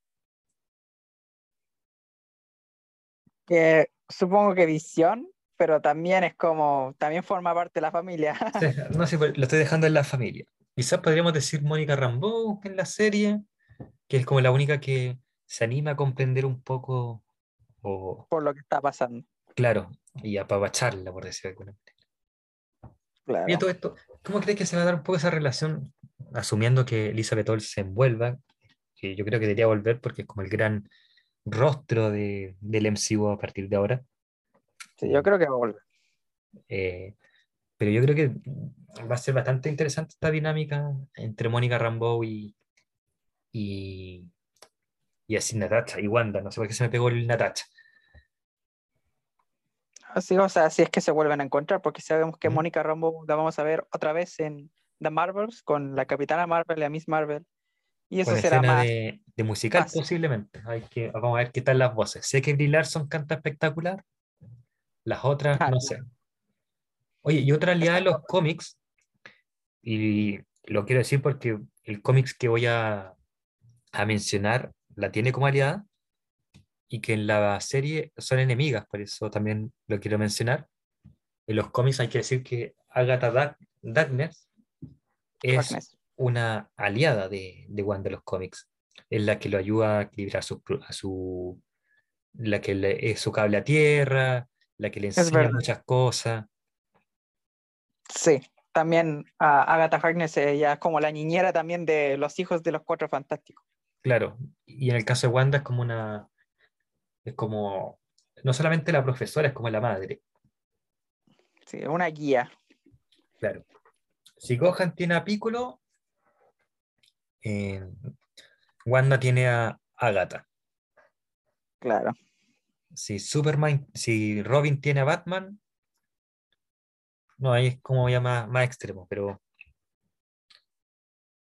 B: que supongo que Visión, pero también es como, también forma parte de la familia.
A: Sí, No sé, lo estoy dejando en la familia. Quizás podríamos decir Mónica Rambeau en la serie, que es como la única que se anima a comprender un poco, o
B: por lo que está pasando.
A: claro, y apapacharla, por decirlo de alguna manera.
B: Claro.
A: Y a todo esto, ¿cómo crees que se va a dar un poco esa relación, asumiendo que Elizabeth Olsen se envuelva? Que yo creo que debería volver porque es como el gran rostro de, del MCU a partir de ahora.
B: Sí, yo creo que va a volver.
A: Eh, pero yo creo que va a ser bastante interesante esta dinámica entre Mónica Rambeau y, y, y así Natacha y Wanda. No sé por qué se me pegó el Natacha.
B: Así, o sea, si es que se vuelven a encontrar, porque sabemos que. Mónica Rambeau la vamos a ver otra vez en The Marvels con la Capitana Marvel y la Miss Marvel. Y eso
A: Con
B: será más.
A: de, de musical
B: más.
A: posiblemente. Hay que, vamos a ver qué tal las voces. Sé que Brie Larson canta espectacular. Las otras,
B: Ah,
A: no sé. Oye, y otra realidad de los cómics, y lo quiero decir porque el cómics que voy a, a mencionar la tiene como aliada y que en la serie son enemigas, por eso también lo quiero mencionar. En los cómics hay que decir que Agatha Dark- Darkness es
B: Darkness.
A: una aliada de, de Wanda en los cómics. Es la que lo ayuda a equilibrar su, a su la que le, es su cable a tierra, la que le enseña muchas cosas.
B: Sí. También Agatha Harkness, ella es como la niñera también de los hijos de los cuatro fantásticos.
A: Claro, y en el caso de Wanda es como una, es como, no solamente la profesora, es como la madre.
B: Sí, una guía.
A: Claro. Si Gohan tiene a Piccolo, eh, Wanda tiene a Agatha.
B: Claro.
A: Si Superman, si Robin tiene a Batman, no, ahí es como ya más, más extremo, pero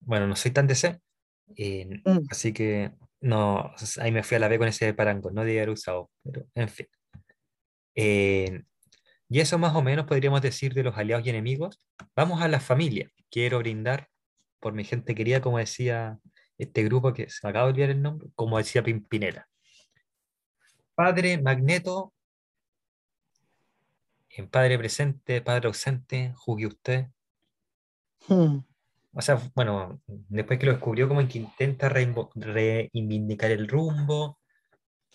A: bueno, no soy tan DC, eh,
B: Mm.
A: así que no, ahí me fui a la B con ese parango, no debería haber usado, pero en fin. Eh, y eso más o menos podríamos decir de los aliados y enemigos. Vamos a la familia. Quiero brindar por mi gente querida, como decía este grupo que se me acaba de olvidar el nombre, como decía Pimpinela. Padre Magneto, en padre presente, padre ausente, juzgue usted.
B: Mm.
A: O sea, bueno, después que lo descubrió, como que intenta reivindicar el rumbo.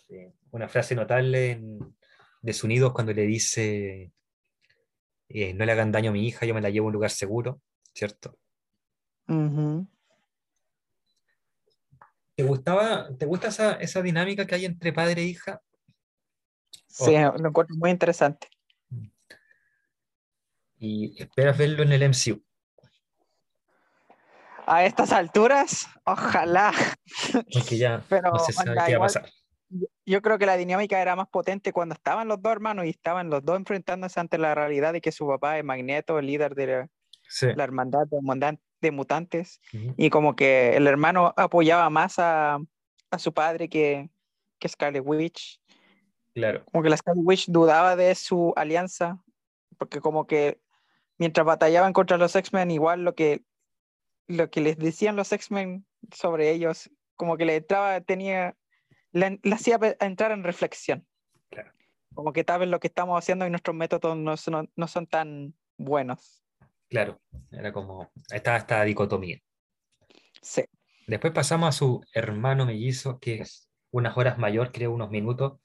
A: Eh, una frase notable en- de su unidos cuando le dice, eh, no le hagan daño a mi hija, yo me la llevo a un lugar seguro, ¿cierto? ¿Te gustaba, te gusta esa, esa dinámica que hay entre padre e hija?
B: Sí, lo encuentro muy interesante.
A: Y esperas verlo en el MCU.
B: A estas alturas, ojalá.
A: Porque ya <laughs>
B: Pero
A: no se sabe
B: onda,
A: qué va a pasar.
B: Yo creo que la dinámica era más potente cuando estaban los dos hermanos y estaban los dos enfrentándose ante la realidad de que su papá es Magneto, el líder de la,
A: Sí.
B: la hermandad de, mutantes,
A: Ujú.
B: y como que el hermano apoyaba más a, a su padre que, que Scarlet Witch.
A: Claro,
B: Como que la Scarlet Witch dudaba de su alianza, porque como que mientras batallaban contra los X-Men, igual lo que, lo que les decían los X-Men sobre ellos, como que le entraba, tenía, le, le hacía entrar en reflexión.
A: Claro.
B: Como que tal vez lo que estamos haciendo y nuestros métodos no son, no son tan buenos.
A: claro. Era como, estaba esta dicotomía.
B: Sí,
A: Después pasamos a su hermano mellizo, que es unas horas mayor, creo unos minutos,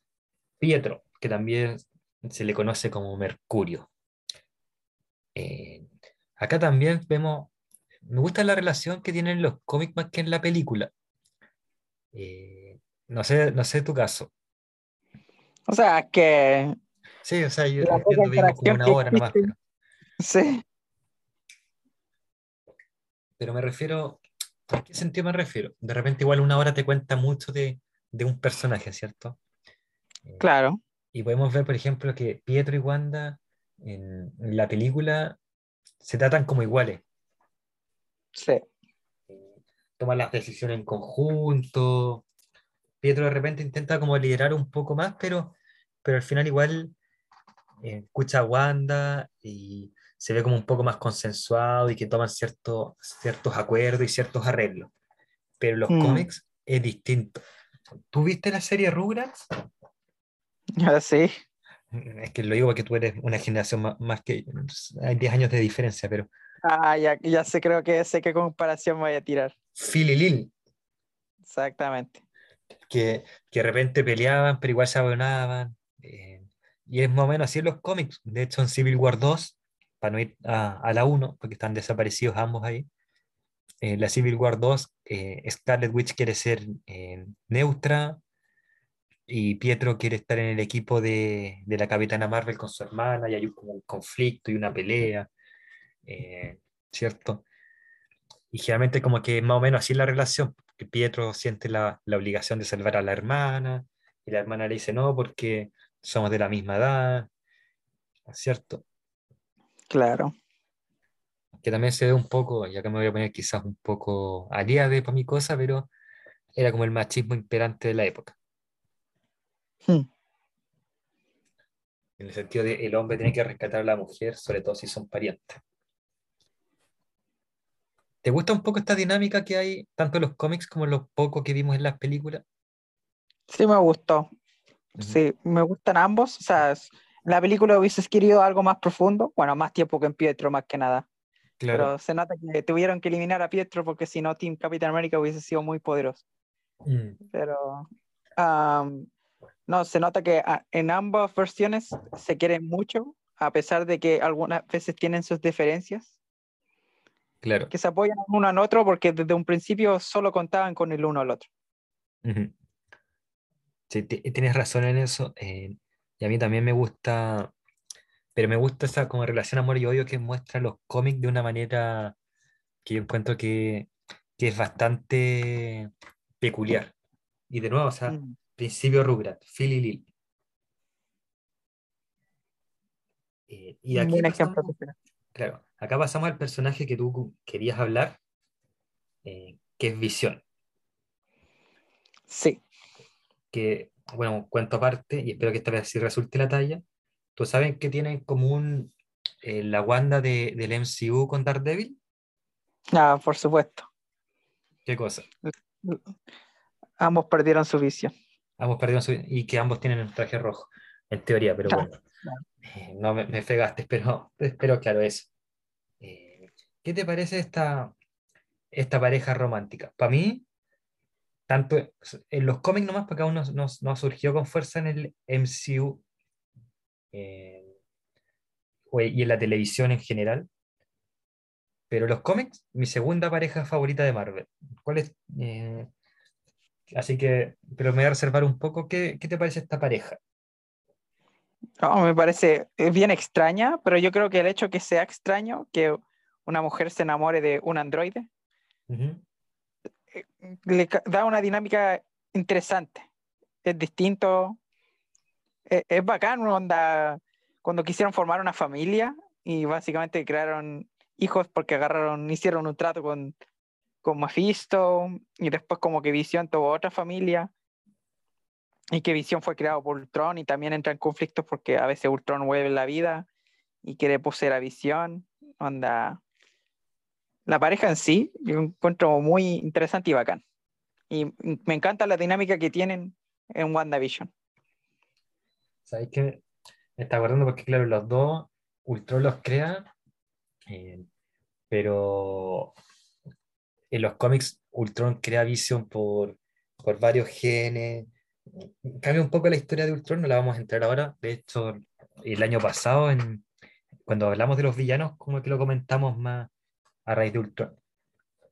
A: Pietro, que también se le conoce como Mercurio. Eh, acá también vemos, me gusta la relación que tienen los cómics más que en la película. Eh, no sé, no sé tu caso.
B: O sea, que...
A: Sí, o sea, yo entiendo, como una hora nomás. Pero...
B: Sí.
A: Pero me refiero, ¿a qué sentido me refiero? De repente igual una hora te cuenta mucho de, de un personaje, ¿cierto?
B: Eh, claro.
A: Y podemos ver, por ejemplo, que Pietro y Wanda en, la película se tratan como iguales.
B: Sí.
A: Toman las decisiones en conjunto. Pietro de repente intenta como liderar un poco más, pero, pero al final igual eh, escucha a Wanda y se ve como un poco más consensuado y que toman ciertos ciertos acuerdos y ciertos arreglos. Pero los mm. cómics es distinto. ¿Tú viste la serie Rugrats?
B: Ya <laughs> sí.
A: Es que lo digo porque tú eres una generación más, que... Hay 10 años de diferencia, pero...
B: Ah, ya, ya sé, creo que sé qué comparación voy a tirar.
A: Phil y Lil.
B: Exactamente.
A: Que, que de repente peleaban, pero igual se abonaban. Eh, y es más o menos así en los cómics. De hecho, en Civil War 2, para no ir a, a la 1, porque están desaparecidos ambos ahí, en la Civil War 2, eh, Scarlet Witch quiere ser eh, neutra y Pietro quiere estar en el equipo de, de, la Capitana Marvel con su hermana y hay como un conflicto y una pelea, eh, ¿cierto? Y generalmente como que más o menos así es la relación, que Pietro siente la, la, obligación de salvar a la hermana y la hermana le dice no porque somos de la misma edad, ¿cierto?
B: Claro
A: que también se ve un poco, ya que me voy a poner quizás un poco aliade para mi cosa, pero era como el machismo imperante de la época.
B: Hmm.
A: En el sentido de el hombre tiene que rescatar a la mujer, sobre todo si son parientes. ¿Te gusta un poco esta dinámica que hay tanto en los cómics como en los pocos que vimos en las películas?
B: Sí, me gustó. Sí, me gustan ambos. O sea, en la película hubieses querido algo más profundo, bueno, más tiempo que en Pietro, más que nada. Pero se nota que tuvieron que eliminar a Pietro porque si no, Team Capitán América hubiese sido muy poderoso. Mm. Pero no, se nota que ah, en ambas versiones se quieren mucho, a pesar de que algunas veces tienen sus diferencias.
A: Claro.
B: Que se apoyan uno al otro porque desde un principio solo contaban con el uno al otro.
A: Sí, tienes razón en eso. Eh, y a mí también me gusta pero me gusta esa como relación amor y odio que muestra los cómics de una manera que yo encuentro que, que es bastante peculiar. Y de nuevo, o sea, mm. Principio Rugrat, Phil y Lil. Eh, y aquí ejemplo claro, acá pasamos al personaje que tú querías hablar, eh, que es Visión.
B: Sí.
A: Que, bueno, cuento aparte, y espero que esta vez sí resulte la talla, ¿Tú sabes qué tiene en común eh, la Wanda de, del MCU con Daredevil?
B: Ah, por supuesto.
A: ¿Qué cosa?
B: Ambos perdieron su visión.
A: Ambos perdieron su y que ambos tienen el traje rojo, en teoría, pero bueno. Eh, no me, me, fregaste, <laughs> pero, pero claro, eso. Eh, ¿Qué te parece esta, esta pareja romántica? Para mí, tanto en los cómics nomás, porque aún no, no, no surgió con fuerza en el MCU eh, y en la televisión en general. Pero los cómics, mi segunda pareja favorita de Marvel. ¿Cuál es? Eh, así que, pero me voy a reservar un poco. ¿Qué, qué te parece esta pareja?
B: No, me parece bien extraña, pero yo creo que el hecho que sea extraño, que una mujer se enamore de un androide, eh, le da una dinámica interesante. Es distinto, e, es, bacán, onda, cuando quisieron formar una familia y básicamente crearon hijos porque agarraron, hicieron un trato con, con Mephisto y después como que Visión tuvo otra familia y que Visión fue creado por Ultron y también entra en conflictos porque a veces Ultron vuelve la vida y quiere poseer a Visión. Onda, la pareja en sí yo encuentro muy interesante y bacán. Y me encanta la dinámica que tienen en WandaVision.
A: ¿Sabes qué? Me está acordando porque, claro, los dos, Ultron los crea, eh, pero en los cómics Ultron crea Vision por, por varios genes, cambia un poco la historia de Ultron, no la vamos a entrar ahora. De hecho, el año pasado, cuando hablamos de los villanos, como que lo comentamos más a raíz de Ultron.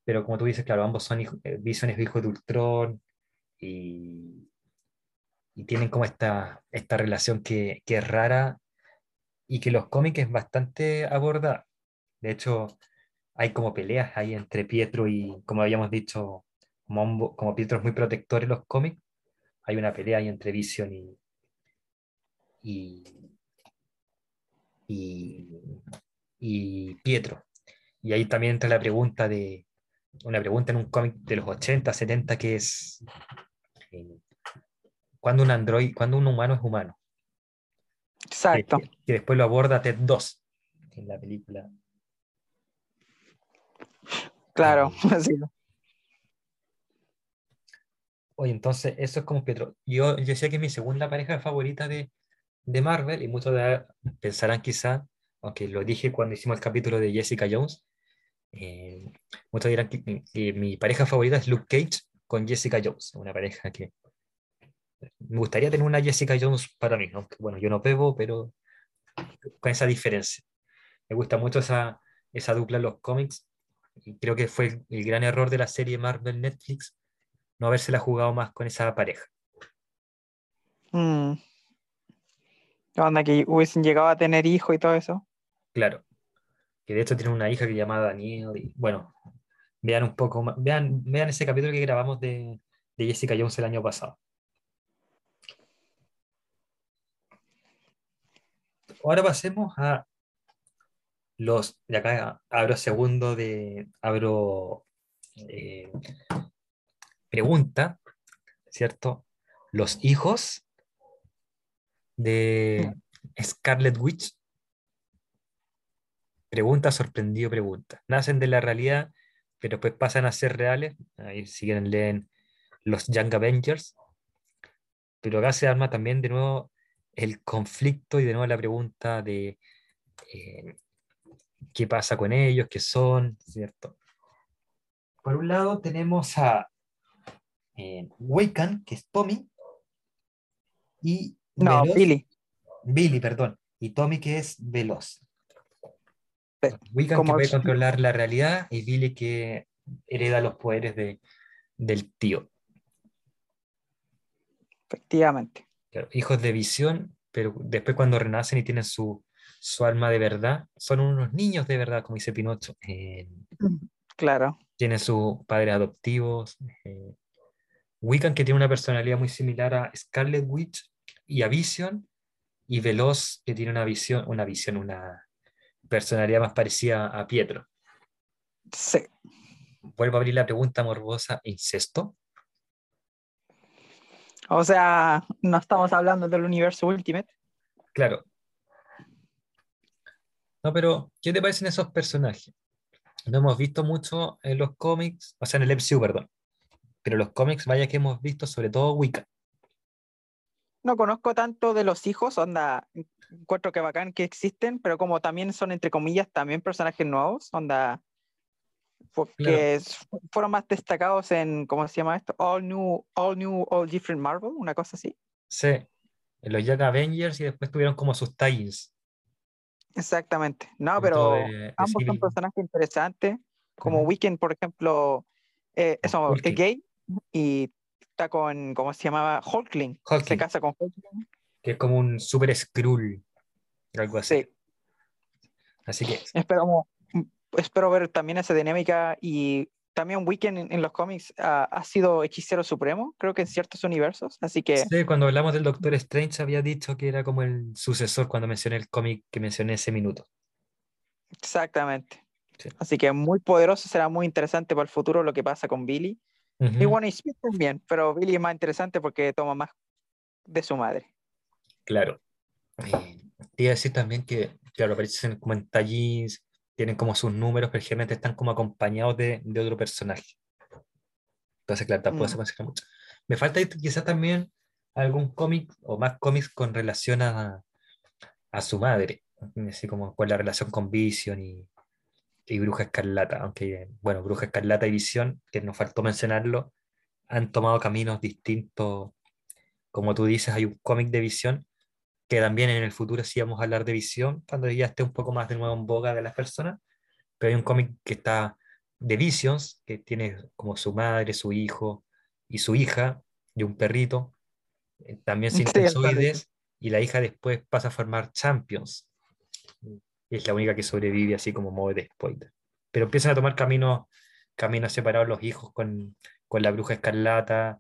A: Pero como tú dices, claro, ambos son hijos, eh, Vision es hijo de Ultron y, y tienen como esta, esta relación que, que es rara y que los cómics es bastante abordada. De hecho, hay como peleas ahí entre Pietro y, como habíamos dicho, como, como Pietro es muy protector en los cómics, hay una pelea ahí entre Vision y, y, y, Pietro. Y ahí también entra la pregunta de, una pregunta en un cómic de los 80, 70, que es, eh, ¿cuándo un android, cuándo un humano es humano?
B: Exacto.
A: Que, después lo aborda Ted 2 en la película.
B: Claro, <laughs> así.
A: Oye, entonces, eso es como Pietro. Yo, yo decía que es mi segunda pareja favorita de, de Marvel, y muchos de, pensarán quizá, aunque lo dije cuando hicimos el capítulo de Jessica Jones, eh, muchos dirán que, mi pareja favorita es Luke Cage con Jessica Jones, una pareja que me gustaría tener una Jessica Jones para mí, aunque bueno, yo no pego, pero con esa diferencia. Me gusta mucho esa, esa dupla en los cómics, creo que fue el, el gran error de la serie Marvel Netflix no habérsela jugado más con esa pareja.
B: Mm. Onda que hubiesen llegado a tener hijo y todo eso.
A: Claro. Que de hecho tiene una hija que se llama Daniel. Y bueno, vean un poco más. Vean, vean ese capítulo que grabamos de, de Jessica Jones el año pasado. Ahora pasemos a los. De acá abro segundo de. Abro eh, pregunta, ¿cierto? Los hijos de Scarlet Witch. Pregunta, sorprendido, pregunta. Nacen de la realidad, pero después pasan a ser reales. Ahí siguen, leen los Young Avengers. Pero acá se arma también de nuevo el conflicto y de nuevo la pregunta de eh, qué pasa con ellos, qué son, ¿cierto? Por un lado tenemos a eh, que es Tommy, y
B: no, Billy.
A: Billy, perdón, y Tommy, que es Veloz. Wiccan que puede controlar la realidad y Billy que hereda los poderes de, del tío.
B: Efectivamente.
A: hijos de visión, pero después cuando renacen y tienen su, su alma de verdad, son unos niños de verdad, como dice Pinocho. Eh,
B: claro.
A: Tienen sus padres adoptivos. Eh, Wiccan, que tiene una personalidad muy similar a Scarlet Witch y a Vision, y Veloz, que tiene una visión, una visión, una personalidad más parecida a Pietro.
B: Sí.
A: Vuelvo a abrir la pregunta morbosa, ¿incesto?
B: O sea, no estamos hablando del universo Ultimate.
A: Claro. No, pero ¿qué te parecen esos personajes? No hemos visto mucho en los cómics, o sea, en el MCU, perdón pero los cómics, vaya que hemos visto, sobre todo Wicca.
B: No conozco tanto de los hijos, onda, encuentro que bacán que existen, pero como también son, entre comillas, también personajes nuevos, onda, porque fueron más destacados en, ¿cómo se llama esto? All New, All New, All Different Marvel, una cosa así.
A: Sí, en los Young Avengers y después tuvieron como sus tie
B: Exactamente. No, pero ambos son personajes interesantes, como Weekend, por ejemplo, eh, eso, es gay, y está con, ¿cómo se llamaba? Hulkling. Se casa con Hulkling.
A: Que es como un super Skrull, algo así. Sí. Así que.
B: Espero, espero ver también esa dinámica y también Weekend en, los cómics ha sido hechicero supremo, creo que en ciertos universos, así que...
A: Sí, cuando hablamos del Doctor Strange había dicho que era como el sucesor cuando mencioné el cómic que mencioné ese minuto.
B: Exactamente. Así que muy poderoso, será muy interesante para el futuro lo que pasa con Billy. Y bueno, y Smith también, pero Billy es más interesante porque toma más de su madre.
A: Claro. Eh, te iba a decir también que, claro, aparecen como en tallis, tienen como sus números, pero generalmente están como acompañados de, de otro personaje. Entonces, claro, tampoco se mm. mucho. Me falta quizás también algún cómic o más cómics con relación a, a su madre, así como con la relación con Vision y, y Bruja Escarlata, aunque, bueno, Bruja Escarlata y Visión, que nos faltó mencionarlo, han tomado caminos distintos como tú dices, hay un cómic de visión, que también en el futuro sí vamos a hablar de visión, cuando ya esté un poco más de nuevo en boga de las personas, pero hay un cómic que está de Visions, que tiene como su madre, su hijo y su hija, y un perrito, eh, también sin sí, y la hija después pasa a formar Champions. Y es la única que sobrevive así como modo de spoiler. Pero empiezan a tomar caminos, caminos separados los hijos con, con la bruja escarlata,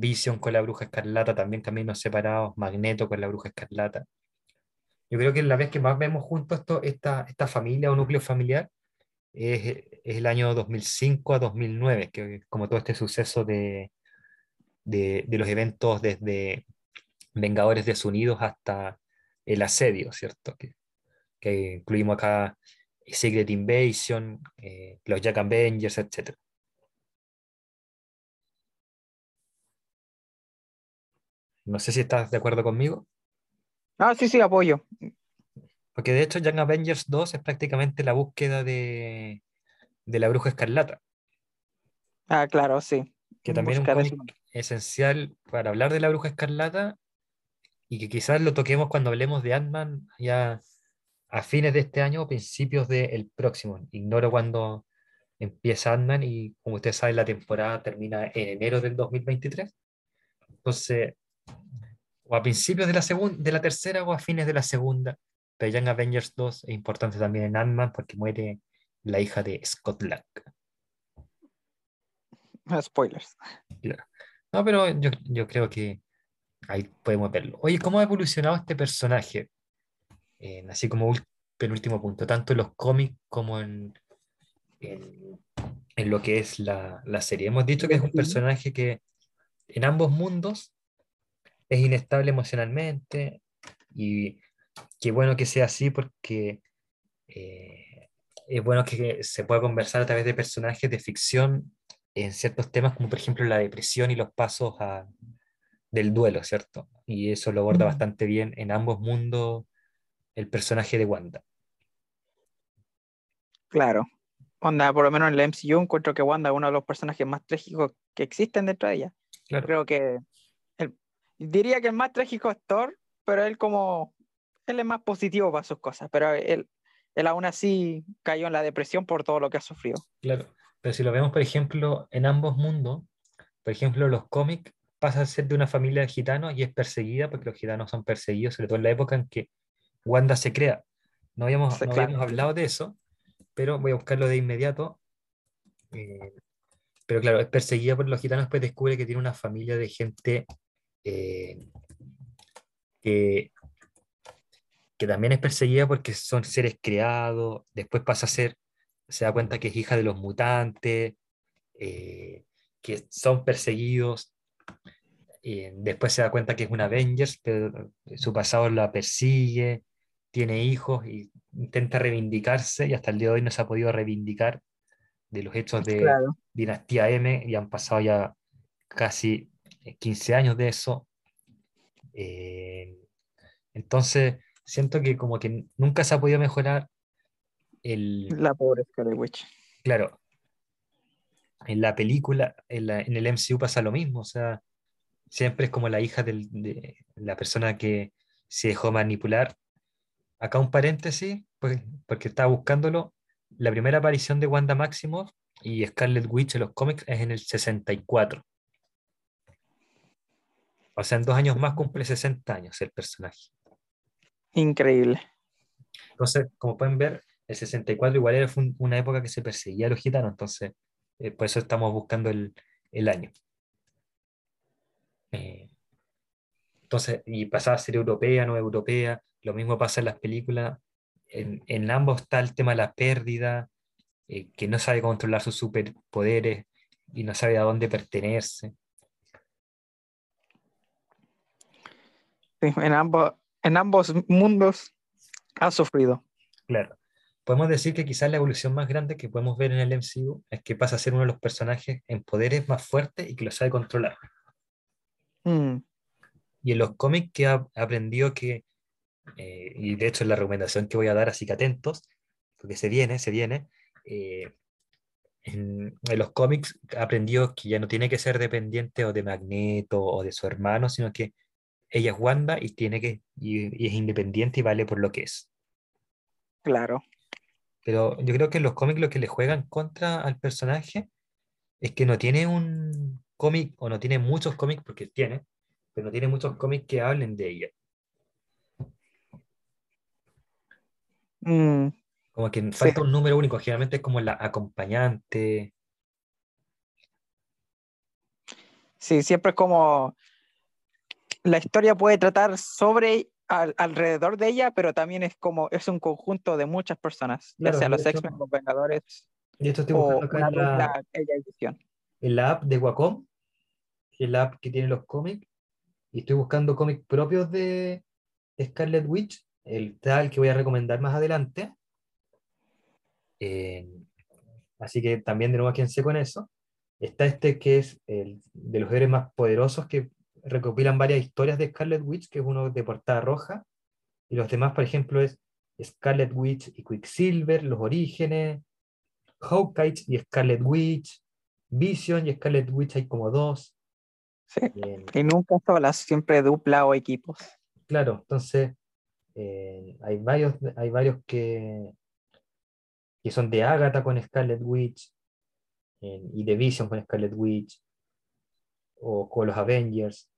A: Vision con la bruja escarlata, también caminos separados, Magneto con la bruja escarlata. Yo creo que la vez que más vemos juntos esta, esta familia o núcleo familiar es, es, el año 2005 a 2009, que como todo este suceso de, de, de los eventos desde Vengadores desunidos hasta el asedio, ¿cierto? Que, que incluimos acá Secret Invasion, eh, los Jack Avengers, etc. No sé si estás de acuerdo conmigo.
B: Ah, sí, sí, apoyo.
A: Porque de hecho Young Avengers 2 es prácticamente la búsqueda de, la bruja escarlata.
B: Ah, claro, sí.
A: Que también es un esencial para hablar de la bruja escarlata y que quizás lo toquemos cuando hablemos de Ant-Man ya a fines de este año o principios del próximo. Ignoro cuándo empieza Ant-Man y como ustedes saben la temporada termina en enero del 2023. Entonces, o a principios de la, de la tercera o a fines de la segunda. Pero Young Avengers 2 es importante también en Ant-Man porque muere la hija de Scott Lang.
B: Spoilers.
A: No, pero yo, creo que ahí podemos verlo. Oye, ¿cómo ha evolucionado este personaje? así como penúltimo punto, tanto en los cómics como en, en, lo que es la, la, serie. Hemos dicho que es un personaje que en ambos mundos es inestable emocionalmente y qué bueno que sea así porque eh, es bueno que se pueda conversar a través de personajes de ficción en ciertos temas como por ejemplo la depresión y los pasos del duelo, ¿cierto? Y eso lo aborda bastante bien en ambos mundos el personaje de Wanda.
B: Claro. Wanda, por lo menos en la MCU encuentro que Wanda es uno de los personajes más trágicos que existen dentro de ella. Creo que diría que el más trágico es Thor, pero él como, él es más positivo para sus cosas, pero él, él aún así cayó en la depresión por todo lo que ha sufrido.
A: Claro, pero si lo vemos, por ejemplo, en ambos mundos, por ejemplo, los cómics pasa a ser de una familia de gitanos y es perseguida porque los gitanos son perseguidos, sobre todo en la época en que Wanda se crea. No habíamos, no habíamos hablado de eso, pero voy a buscarlo de inmediato. Eh, pero claro, es perseguida por los gitanos, pues descubre que tiene una familia de gente eh, que, también es perseguida porque son seres creados, después pasa a ser, se da cuenta que es hija de los mutantes, eh, que son perseguidos, después se da cuenta que es una Avengers, pero su pasado la persigue, tiene hijos y intenta reivindicarse y hasta el día de hoy no se ha podido reivindicar de los hechos de Dinastía M y han pasado ya casi 15 años de eso. Eh, entonces, siento que como que nunca se ha podido mejorar el...
B: La pobre Scarlet Witch.
A: Claro. En la película, en, el MCU pasa lo mismo, o sea, siempre es como la hija de la persona que se dejó manipular. Acá un paréntesis, pues, porque estaba buscándolo. La primera aparición de Wanda Maximoff y Scarlet Witch en los cómics es en el 64. O sea, en dos años más cumple 60 años el personaje.
B: Increíble.
A: Entonces, como pueden ver, el 64 igual era una época que se perseguía a los gitanos, entonces eh, por eso estamos buscando el, año. Eh, entonces, y pasaba a ser europea, no europea, lo mismo pasa en las películas. En, ambos está el tema de la pérdida, eh, que no sabe controlar sus superpoderes y no sabe a dónde
B: en, ambos, en ambos mundos ha sufrido.
A: Claro. Podemos decir que quizás la evolución más grande que podemos ver en el MCU es que pasa a ser uno de los personajes en poderes más fuertes y que lo sabe controlar. Mm. Y en los cómics que ha aprendido que, eh, y de hecho es la recomendación que voy a dar, así que atentos, porque se viene, se viene, eh, en, en los cómics aprendió que ya no tiene que ser dependiente o de Magneto o de su hermano, sino que ella es Wanda y tiene que y, y es independiente y vale por lo que es.
B: Claro.
A: Pero yo creo que en los cómics lo que le juegan contra al personaje es que no tiene un cómic, o no tiene muchos cómics, porque tiene, pero no tiene muchos cómics que hablen de ella.
B: Mm,
A: Como que
B: sí,
A: falta un número único, generalmente es como la acompañante.
B: sí, siempre es como la historia puede tratar sobre al- alrededor de ella, pero también es como es un conjunto de muchas personas, ya
A: Claro,
B: sea
A: de
B: los X-Men, los Vengadores
A: Y esto estoy buscando acá en la,
B: y Visión.
A: en la app de Wacom, es la app que tiene los cómics, y estoy buscando cómics propios de Scarlet Witch, el tal que voy a recomendar más adelante. Eh, así que también de nuevo aquí en sé con eso. Está este que es el de los héroes más poderosos que recopilan varias historias de Scarlet Witch, que es uno de portada roja. Y los demás, por ejemplo, es Scarlet Witch y Quicksilver, los orígenes, Hawkeye y Scarlet Witch, Vision y Scarlet Witch hay como dos.
B: Sí.
A: Eh,
B: Y nunca solas, siempre dupla o equipos.
A: claro, entonces eh, hay varios, hay varios que, que son de Agatha con Scarlet Witch eh, y de Vision con Scarlet Witch o con los Avengers.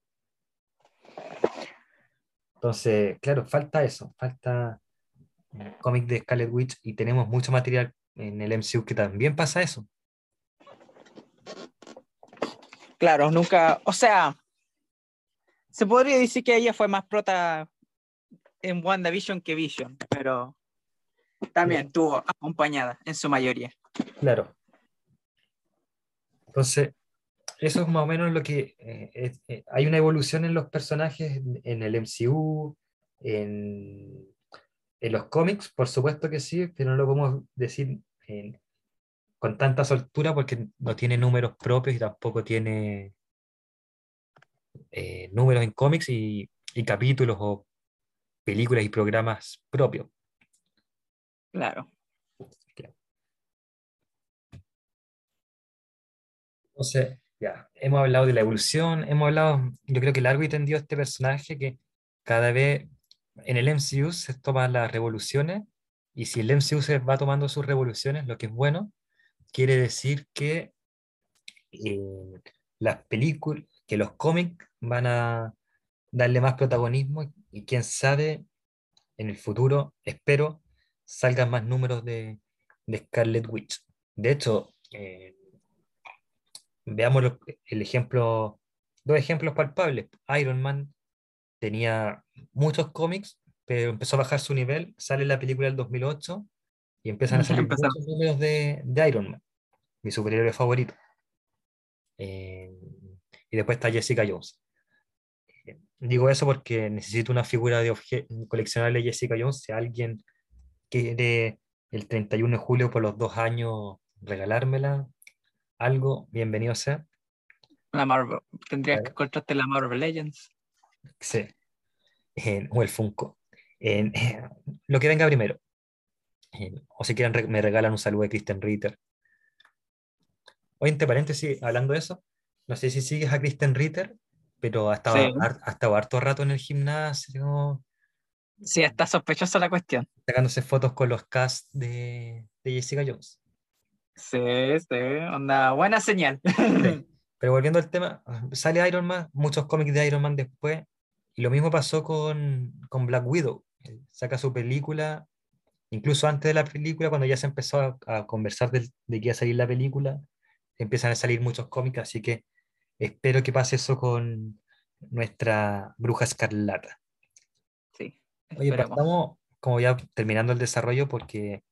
A: Entonces, claro, falta eso, falta un cómic de Scarlet Witch y tenemos mucho material en el MCU que también pasa eso.
B: Claro, nunca, o sea, se podría decir que ella fue más prota en WandaVision que Vision, pero también estuvo acompañada en su mayoría.
A: Claro. Entonces, eso es más o menos lo que... eh, eh, hay una evolución en los personajes en, en el MCU, en, en los cómics, por supuesto que sí, pero no lo podemos decir en- con tanta soltura porque no tiene números propios y tampoco tiene eh, números en cómics y, y capítulos o películas y programas propios.
B: Claro.
A: Entonces, ya, hemos hablado de la evolución, hemos hablado, yo creo que largo y tendido este personaje que cada vez en el MCU se toman las revoluciones y si el MCU se va tomando sus revoluciones, lo que es bueno, quiere decir que eh, las películas, que los cómics van a darle más protagonismo y quién sabe, en el futuro, espero, salgan más números de, de Scarlet Witch. De hecho, eh, veamos el ejemplo, dos ejemplos palpables. Iron Man tenía muchos cómics, pero empezó a bajar su nivel, sale la película del 2008 y empiezan a salir muchos números de, de Iron Man, mi superhéroe favorito. Eh, y después está Jessica Jones. Eh, Digo eso porque necesito una figura de coleccionable de Jessica Jones. Si alguien quiere el 31 de julio por los dos años regalármela, algo, bienvenido sea.
B: La Marvel. Tendrías que encontrarte la Marvel Legends.
A: Sí. O el Funko. <laughs> Lo que venga primero. O si quieren, re- me regalan un saludo de Kristen Ritter. Oye, entre paréntesis, hablando de eso, no sé si sigues a Kristen Ritter, pero ha estado,
B: Sí.
A: har- ha estado harto rato en el gimnasio,
B: Sí, está sospechosa la cuestión.
A: sacándose fotos con los casts de, de Jessica Jones.
B: Sí, sí, onda, buena señal.
A: Sí. <laughs> Pero volviendo al tema, sale Iron Man, muchos cómics de Iron Man después, y lo mismo pasó con, con Black Widow. Eh, Saca su película, incluso antes de la película, cuando ya se empezó a, a conversar de, que iba a salir la película, empiezan a salir muchos cómics, así que espero que pase eso con nuestra bruja escarlata.
B: Sí,
A: Oye,
B: esperemos.
A: partamos como ya terminando el desarrollo, porque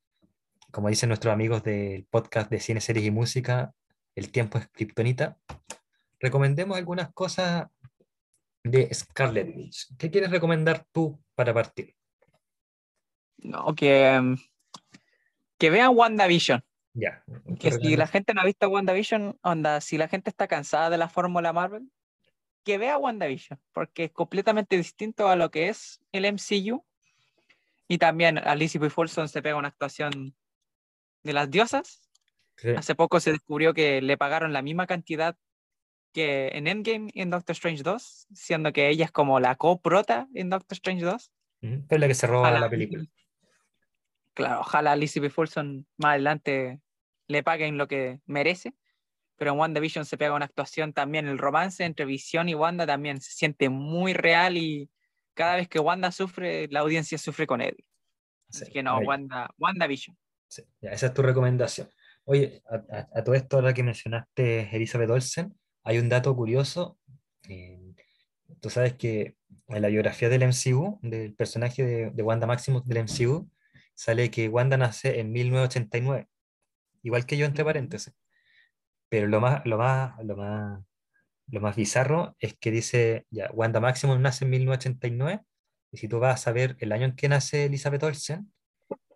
A: como dicen nuestros amigos del podcast de cine, series y música, el tiempo es kriptonita. Recomendemos algunas cosas de Scarlet Witch. ¿Qué quieres recomendar tú para partir?
B: No, que, mm, que vean WandaVision.
A: Ya.
B: Que si la gente no ha visto WandaVision, onda, si la gente está cansada de la fórmula Marvel, que vea WandaVision, porque es completamente distinto a lo que es el MCU. Y también Alicia Boy Folsom se pega una actuación de las diosas. Hace poco se descubrió que le pagaron la misma cantidad que en Endgame y en Doctor Strange 2, siendo que ella es como la coprota en Doctor Strange 2.
A: Pero la que se roba la película.
B: Claro, ojalá Lizzie Fulson más adelante le paguen lo que merece. Pero en WandaVision se pega una actuación también. El romance entre Visión y Wanda también se siente muy real y cada vez que Wanda sufre, la audiencia sufre con Eddie. Así que no, Wanda, WandaVision.
A: Sí, esa es tu recomendación. Oye, a, todo esto, ahora que mencionaste Elizabeth Olsen, hay un dato curioso. Eh, tú sabes que en la biografía del MCU, del personaje de, de Wanda Maximus del MCU, sale que Wanda nace en 1989, igual que yo entre paréntesis. Pero lo más, lo más, lo más, lo más bizarro es que dice, ya, Wanda Maximus nace en 1989, y si tú vas a ver el año en que nace Elizabeth Olsen,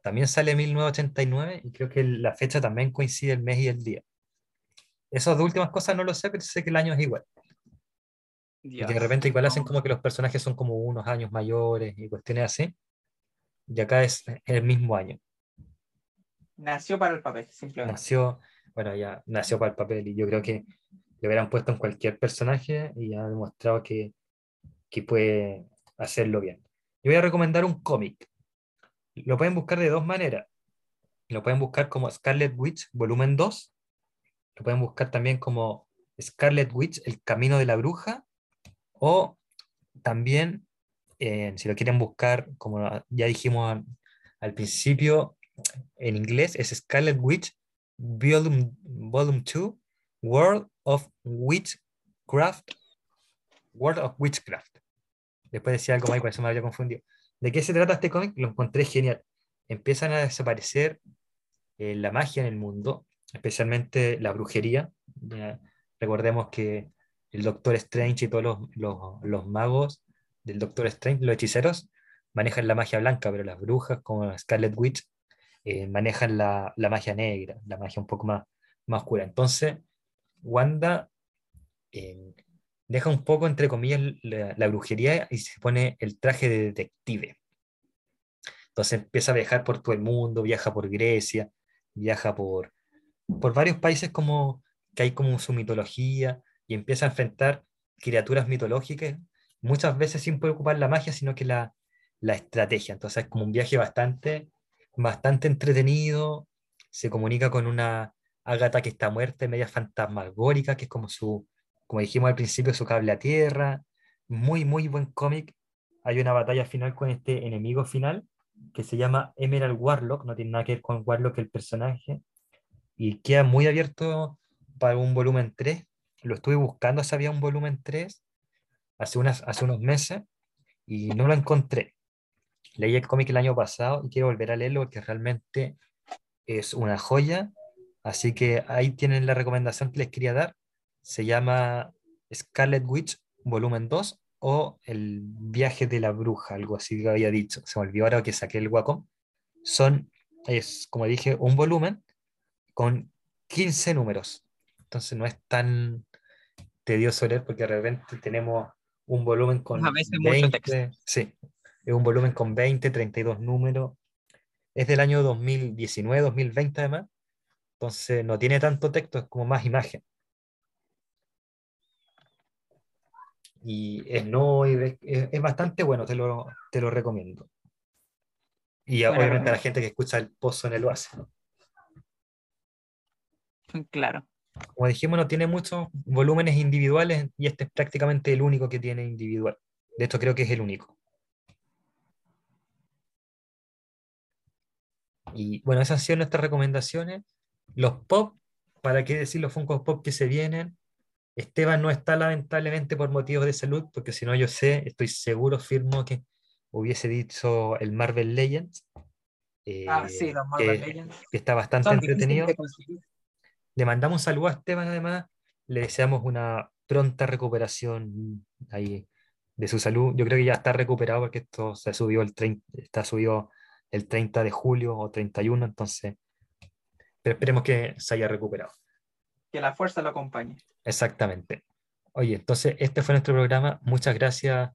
A: también sale 1989 y creo que la fecha también coincide el mes y el día. Esas dos últimas cosas no lo sé, pero sé que el año es igual. Y de repente igual hacen como que los personajes son como unos años mayores y cuestiones así. Y acá es el mismo año.
B: Nació para el papel, simplemente.
A: Nació, bueno, ya nació para el papel y yo creo que lo hubieran puesto en cualquier personaje y ha demostrado que, que puede hacerlo bien. Yo voy a recomendar un cómic lo pueden buscar de dos maneras. Lo pueden buscar como Scarlet Witch, volumen 2. Lo pueden buscar también como Scarlet Witch, El Camino de la Bruja. O también, eh, si lo quieren buscar, como ya dijimos al, principio, en inglés es Scarlet Witch, Volume, volume 2, World of Witchcraft. World of Witchcraft. Después decía algo y por eso me había confundido. ¿De qué se trata este cómic? Lo encontré genial. Empiezan a desaparecer eh, la magia en el mundo, especialmente la brujería. Recordemos que el Doctor Strange y todos los, magos del Doctor Strange, los hechiceros, manejan la magia blanca, pero las brujas como Scarlet Witch eh, manejan la, magia negra, la magia un poco más, más oscura. Entonces, Wanda deja un poco, entre comillas, la, brujería y se pone el traje de detective. Entonces empieza a viajar por todo el mundo, viaja por Grecia, viaja por, por varios países como que hay como su mitología y empieza a enfrentar criaturas mitológicas, muchas veces sin preocupar la magia, sino que la, la estrategia. Entonces es como un viaje bastante, bastante entretenido, se comunica con una Agatha que está muerta, media fantasmagórica, que es como su, como dijimos al principio, su cable a tierra. Muy, muy buen cómic. Hay una batalla final con este enemigo final que se llama Emerald Warlock, no tiene nada que ver con Warlock el personaje, y queda muy abierto para un volumen 3. Lo estuve buscando si había un volumen 3 hace, unas, hace unos meses y no lo encontré. Leí el cómic el año pasado y quiero volver a leerlo porque realmente es una joya. Así que ahí tienen la recomendación que les quería dar se llama Scarlet Witch volumen 2 o El viaje de la bruja, algo así que había dicho. Se me olvidó ahora que saqué el Wacom. Son, es como dije, un volumen con 15 números. Entonces no es tan tedioso leer porque de repente tenemos un volumen con 20, sí, es un volumen con 20, 32 números. Es del año 2019, 2020 además. Entonces no tiene tanto texto, es como más imagen. Y es no, es, es, bastante bueno, te lo, te lo recomiendo. Y obviamente a la gente que escucha el pozo en el oasis.
B: Claro.
A: Como dijimos, no tiene muchos volúmenes individuales y este es prácticamente el único que tiene individual. De hecho, creo que es el único. Y bueno, esas han sido nuestras recomendaciones. Los pop, ¿para qué decir los Funko Pop que se vienen? Esteban no está lamentablemente por motivos de salud, porque si no yo sé, estoy seguro, firmo que hubiese dicho el Marvel Legends.
B: ah, sí, los Marvel Legends.
A: Que está bastante entretenido. Le mandamos un saludo a Esteban además, le deseamos una pronta recuperación ahí de su salud. Yo creo que ya está recuperado porque esto se subió el 30, está subido el 30 de julio o 31, entonces pero esperemos que se haya recuperado.
B: Que la fuerza lo acompañe.
A: Exactamente. Oye, entonces este fue nuestro programa. Muchas gracias,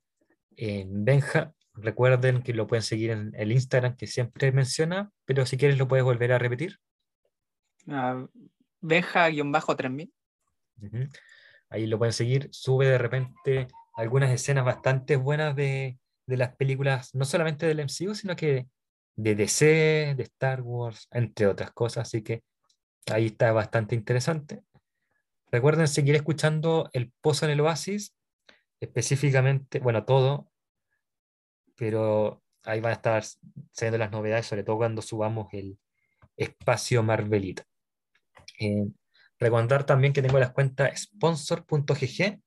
A: eh, Benja. Recuerden que lo pueden seguir en el Instagram que siempre menciona, pero si quieres lo puedes volver a repetir.
B: Ah, Benja-3000.
A: Ujú. Ahí lo pueden seguir. Sube de repente algunas escenas bastante buenas de, de las películas, no solamente del MCU, sino que de DC, de Star Wars, entre otras cosas. Así que ahí está bastante interesante. Recuerden seguir escuchando El Pozo en el Oasis, específicamente, bueno, todo, pero ahí van a estar saliendo las novedades, sobre todo cuando subamos el espacio Marvelita. Eh, recordar también que tengo las cuentas sponsor.gg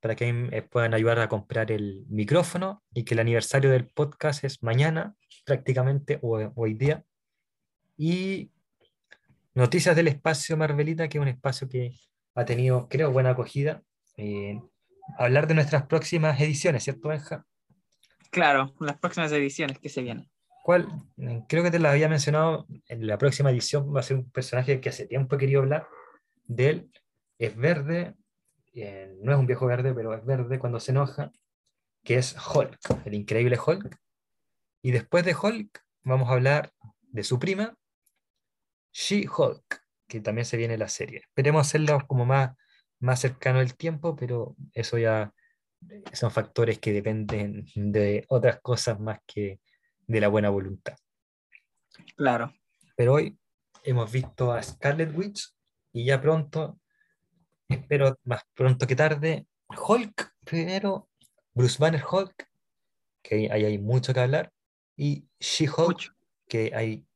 A: para que me puedan ayudar a comprar el micrófono y que el aniversario del podcast es mañana, prácticamente, o hoy día. Y Noticias del Espacio Marvelita, que es un espacio que ha tenido, creo, buena acogida. Eh, hablar de nuestras próximas ediciones, ¿cierto, Benja?
B: Claro, las próximas ediciones que se vienen.
A: ¿Cuál? Eh, Creo que te la había mencionado. En la próxima edición va a ser un personaje que hace tiempo he querido hablar de él. Es verde, eh, no es un viejo verde, pero es verde cuando se enoja, que es Hulk, el increíble Hulk. Y después de Hulk vamos a hablar de su prima, She-Hulk, que también se viene la serie. Esperemos hacerlo como más, más cercano el tiempo, pero eso ya son factores que dependen de otras cosas más que de la buena voluntad.
B: Claro.
A: Pero hoy hemos visto a Scarlet Witch y ya pronto, espero más pronto que tarde, Hulk primero, Bruce Banner Hulk, que ahí hay mucho que hablar, y She-Hulk, que hay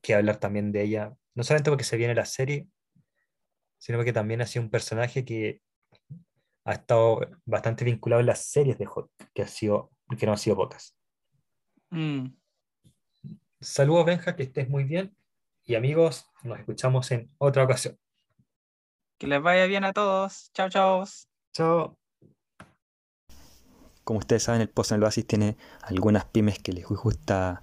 A: que hablar también de ella, no solamente porque se viene la serie, sino porque también ha sido un personaje que ha estado bastante vinculado en las series de Hulk, que, ha sido, que no han sido pocas.
B: Mm.
A: Saludos, Benja, que estés muy bien. Y amigos, nos escuchamos en otra ocasión.
B: Que les vaya bien a todos. Chao, chao.
A: Chao.
C: Como ustedes saben, el Pozo en el Oasis tiene algunas pymes que les gusta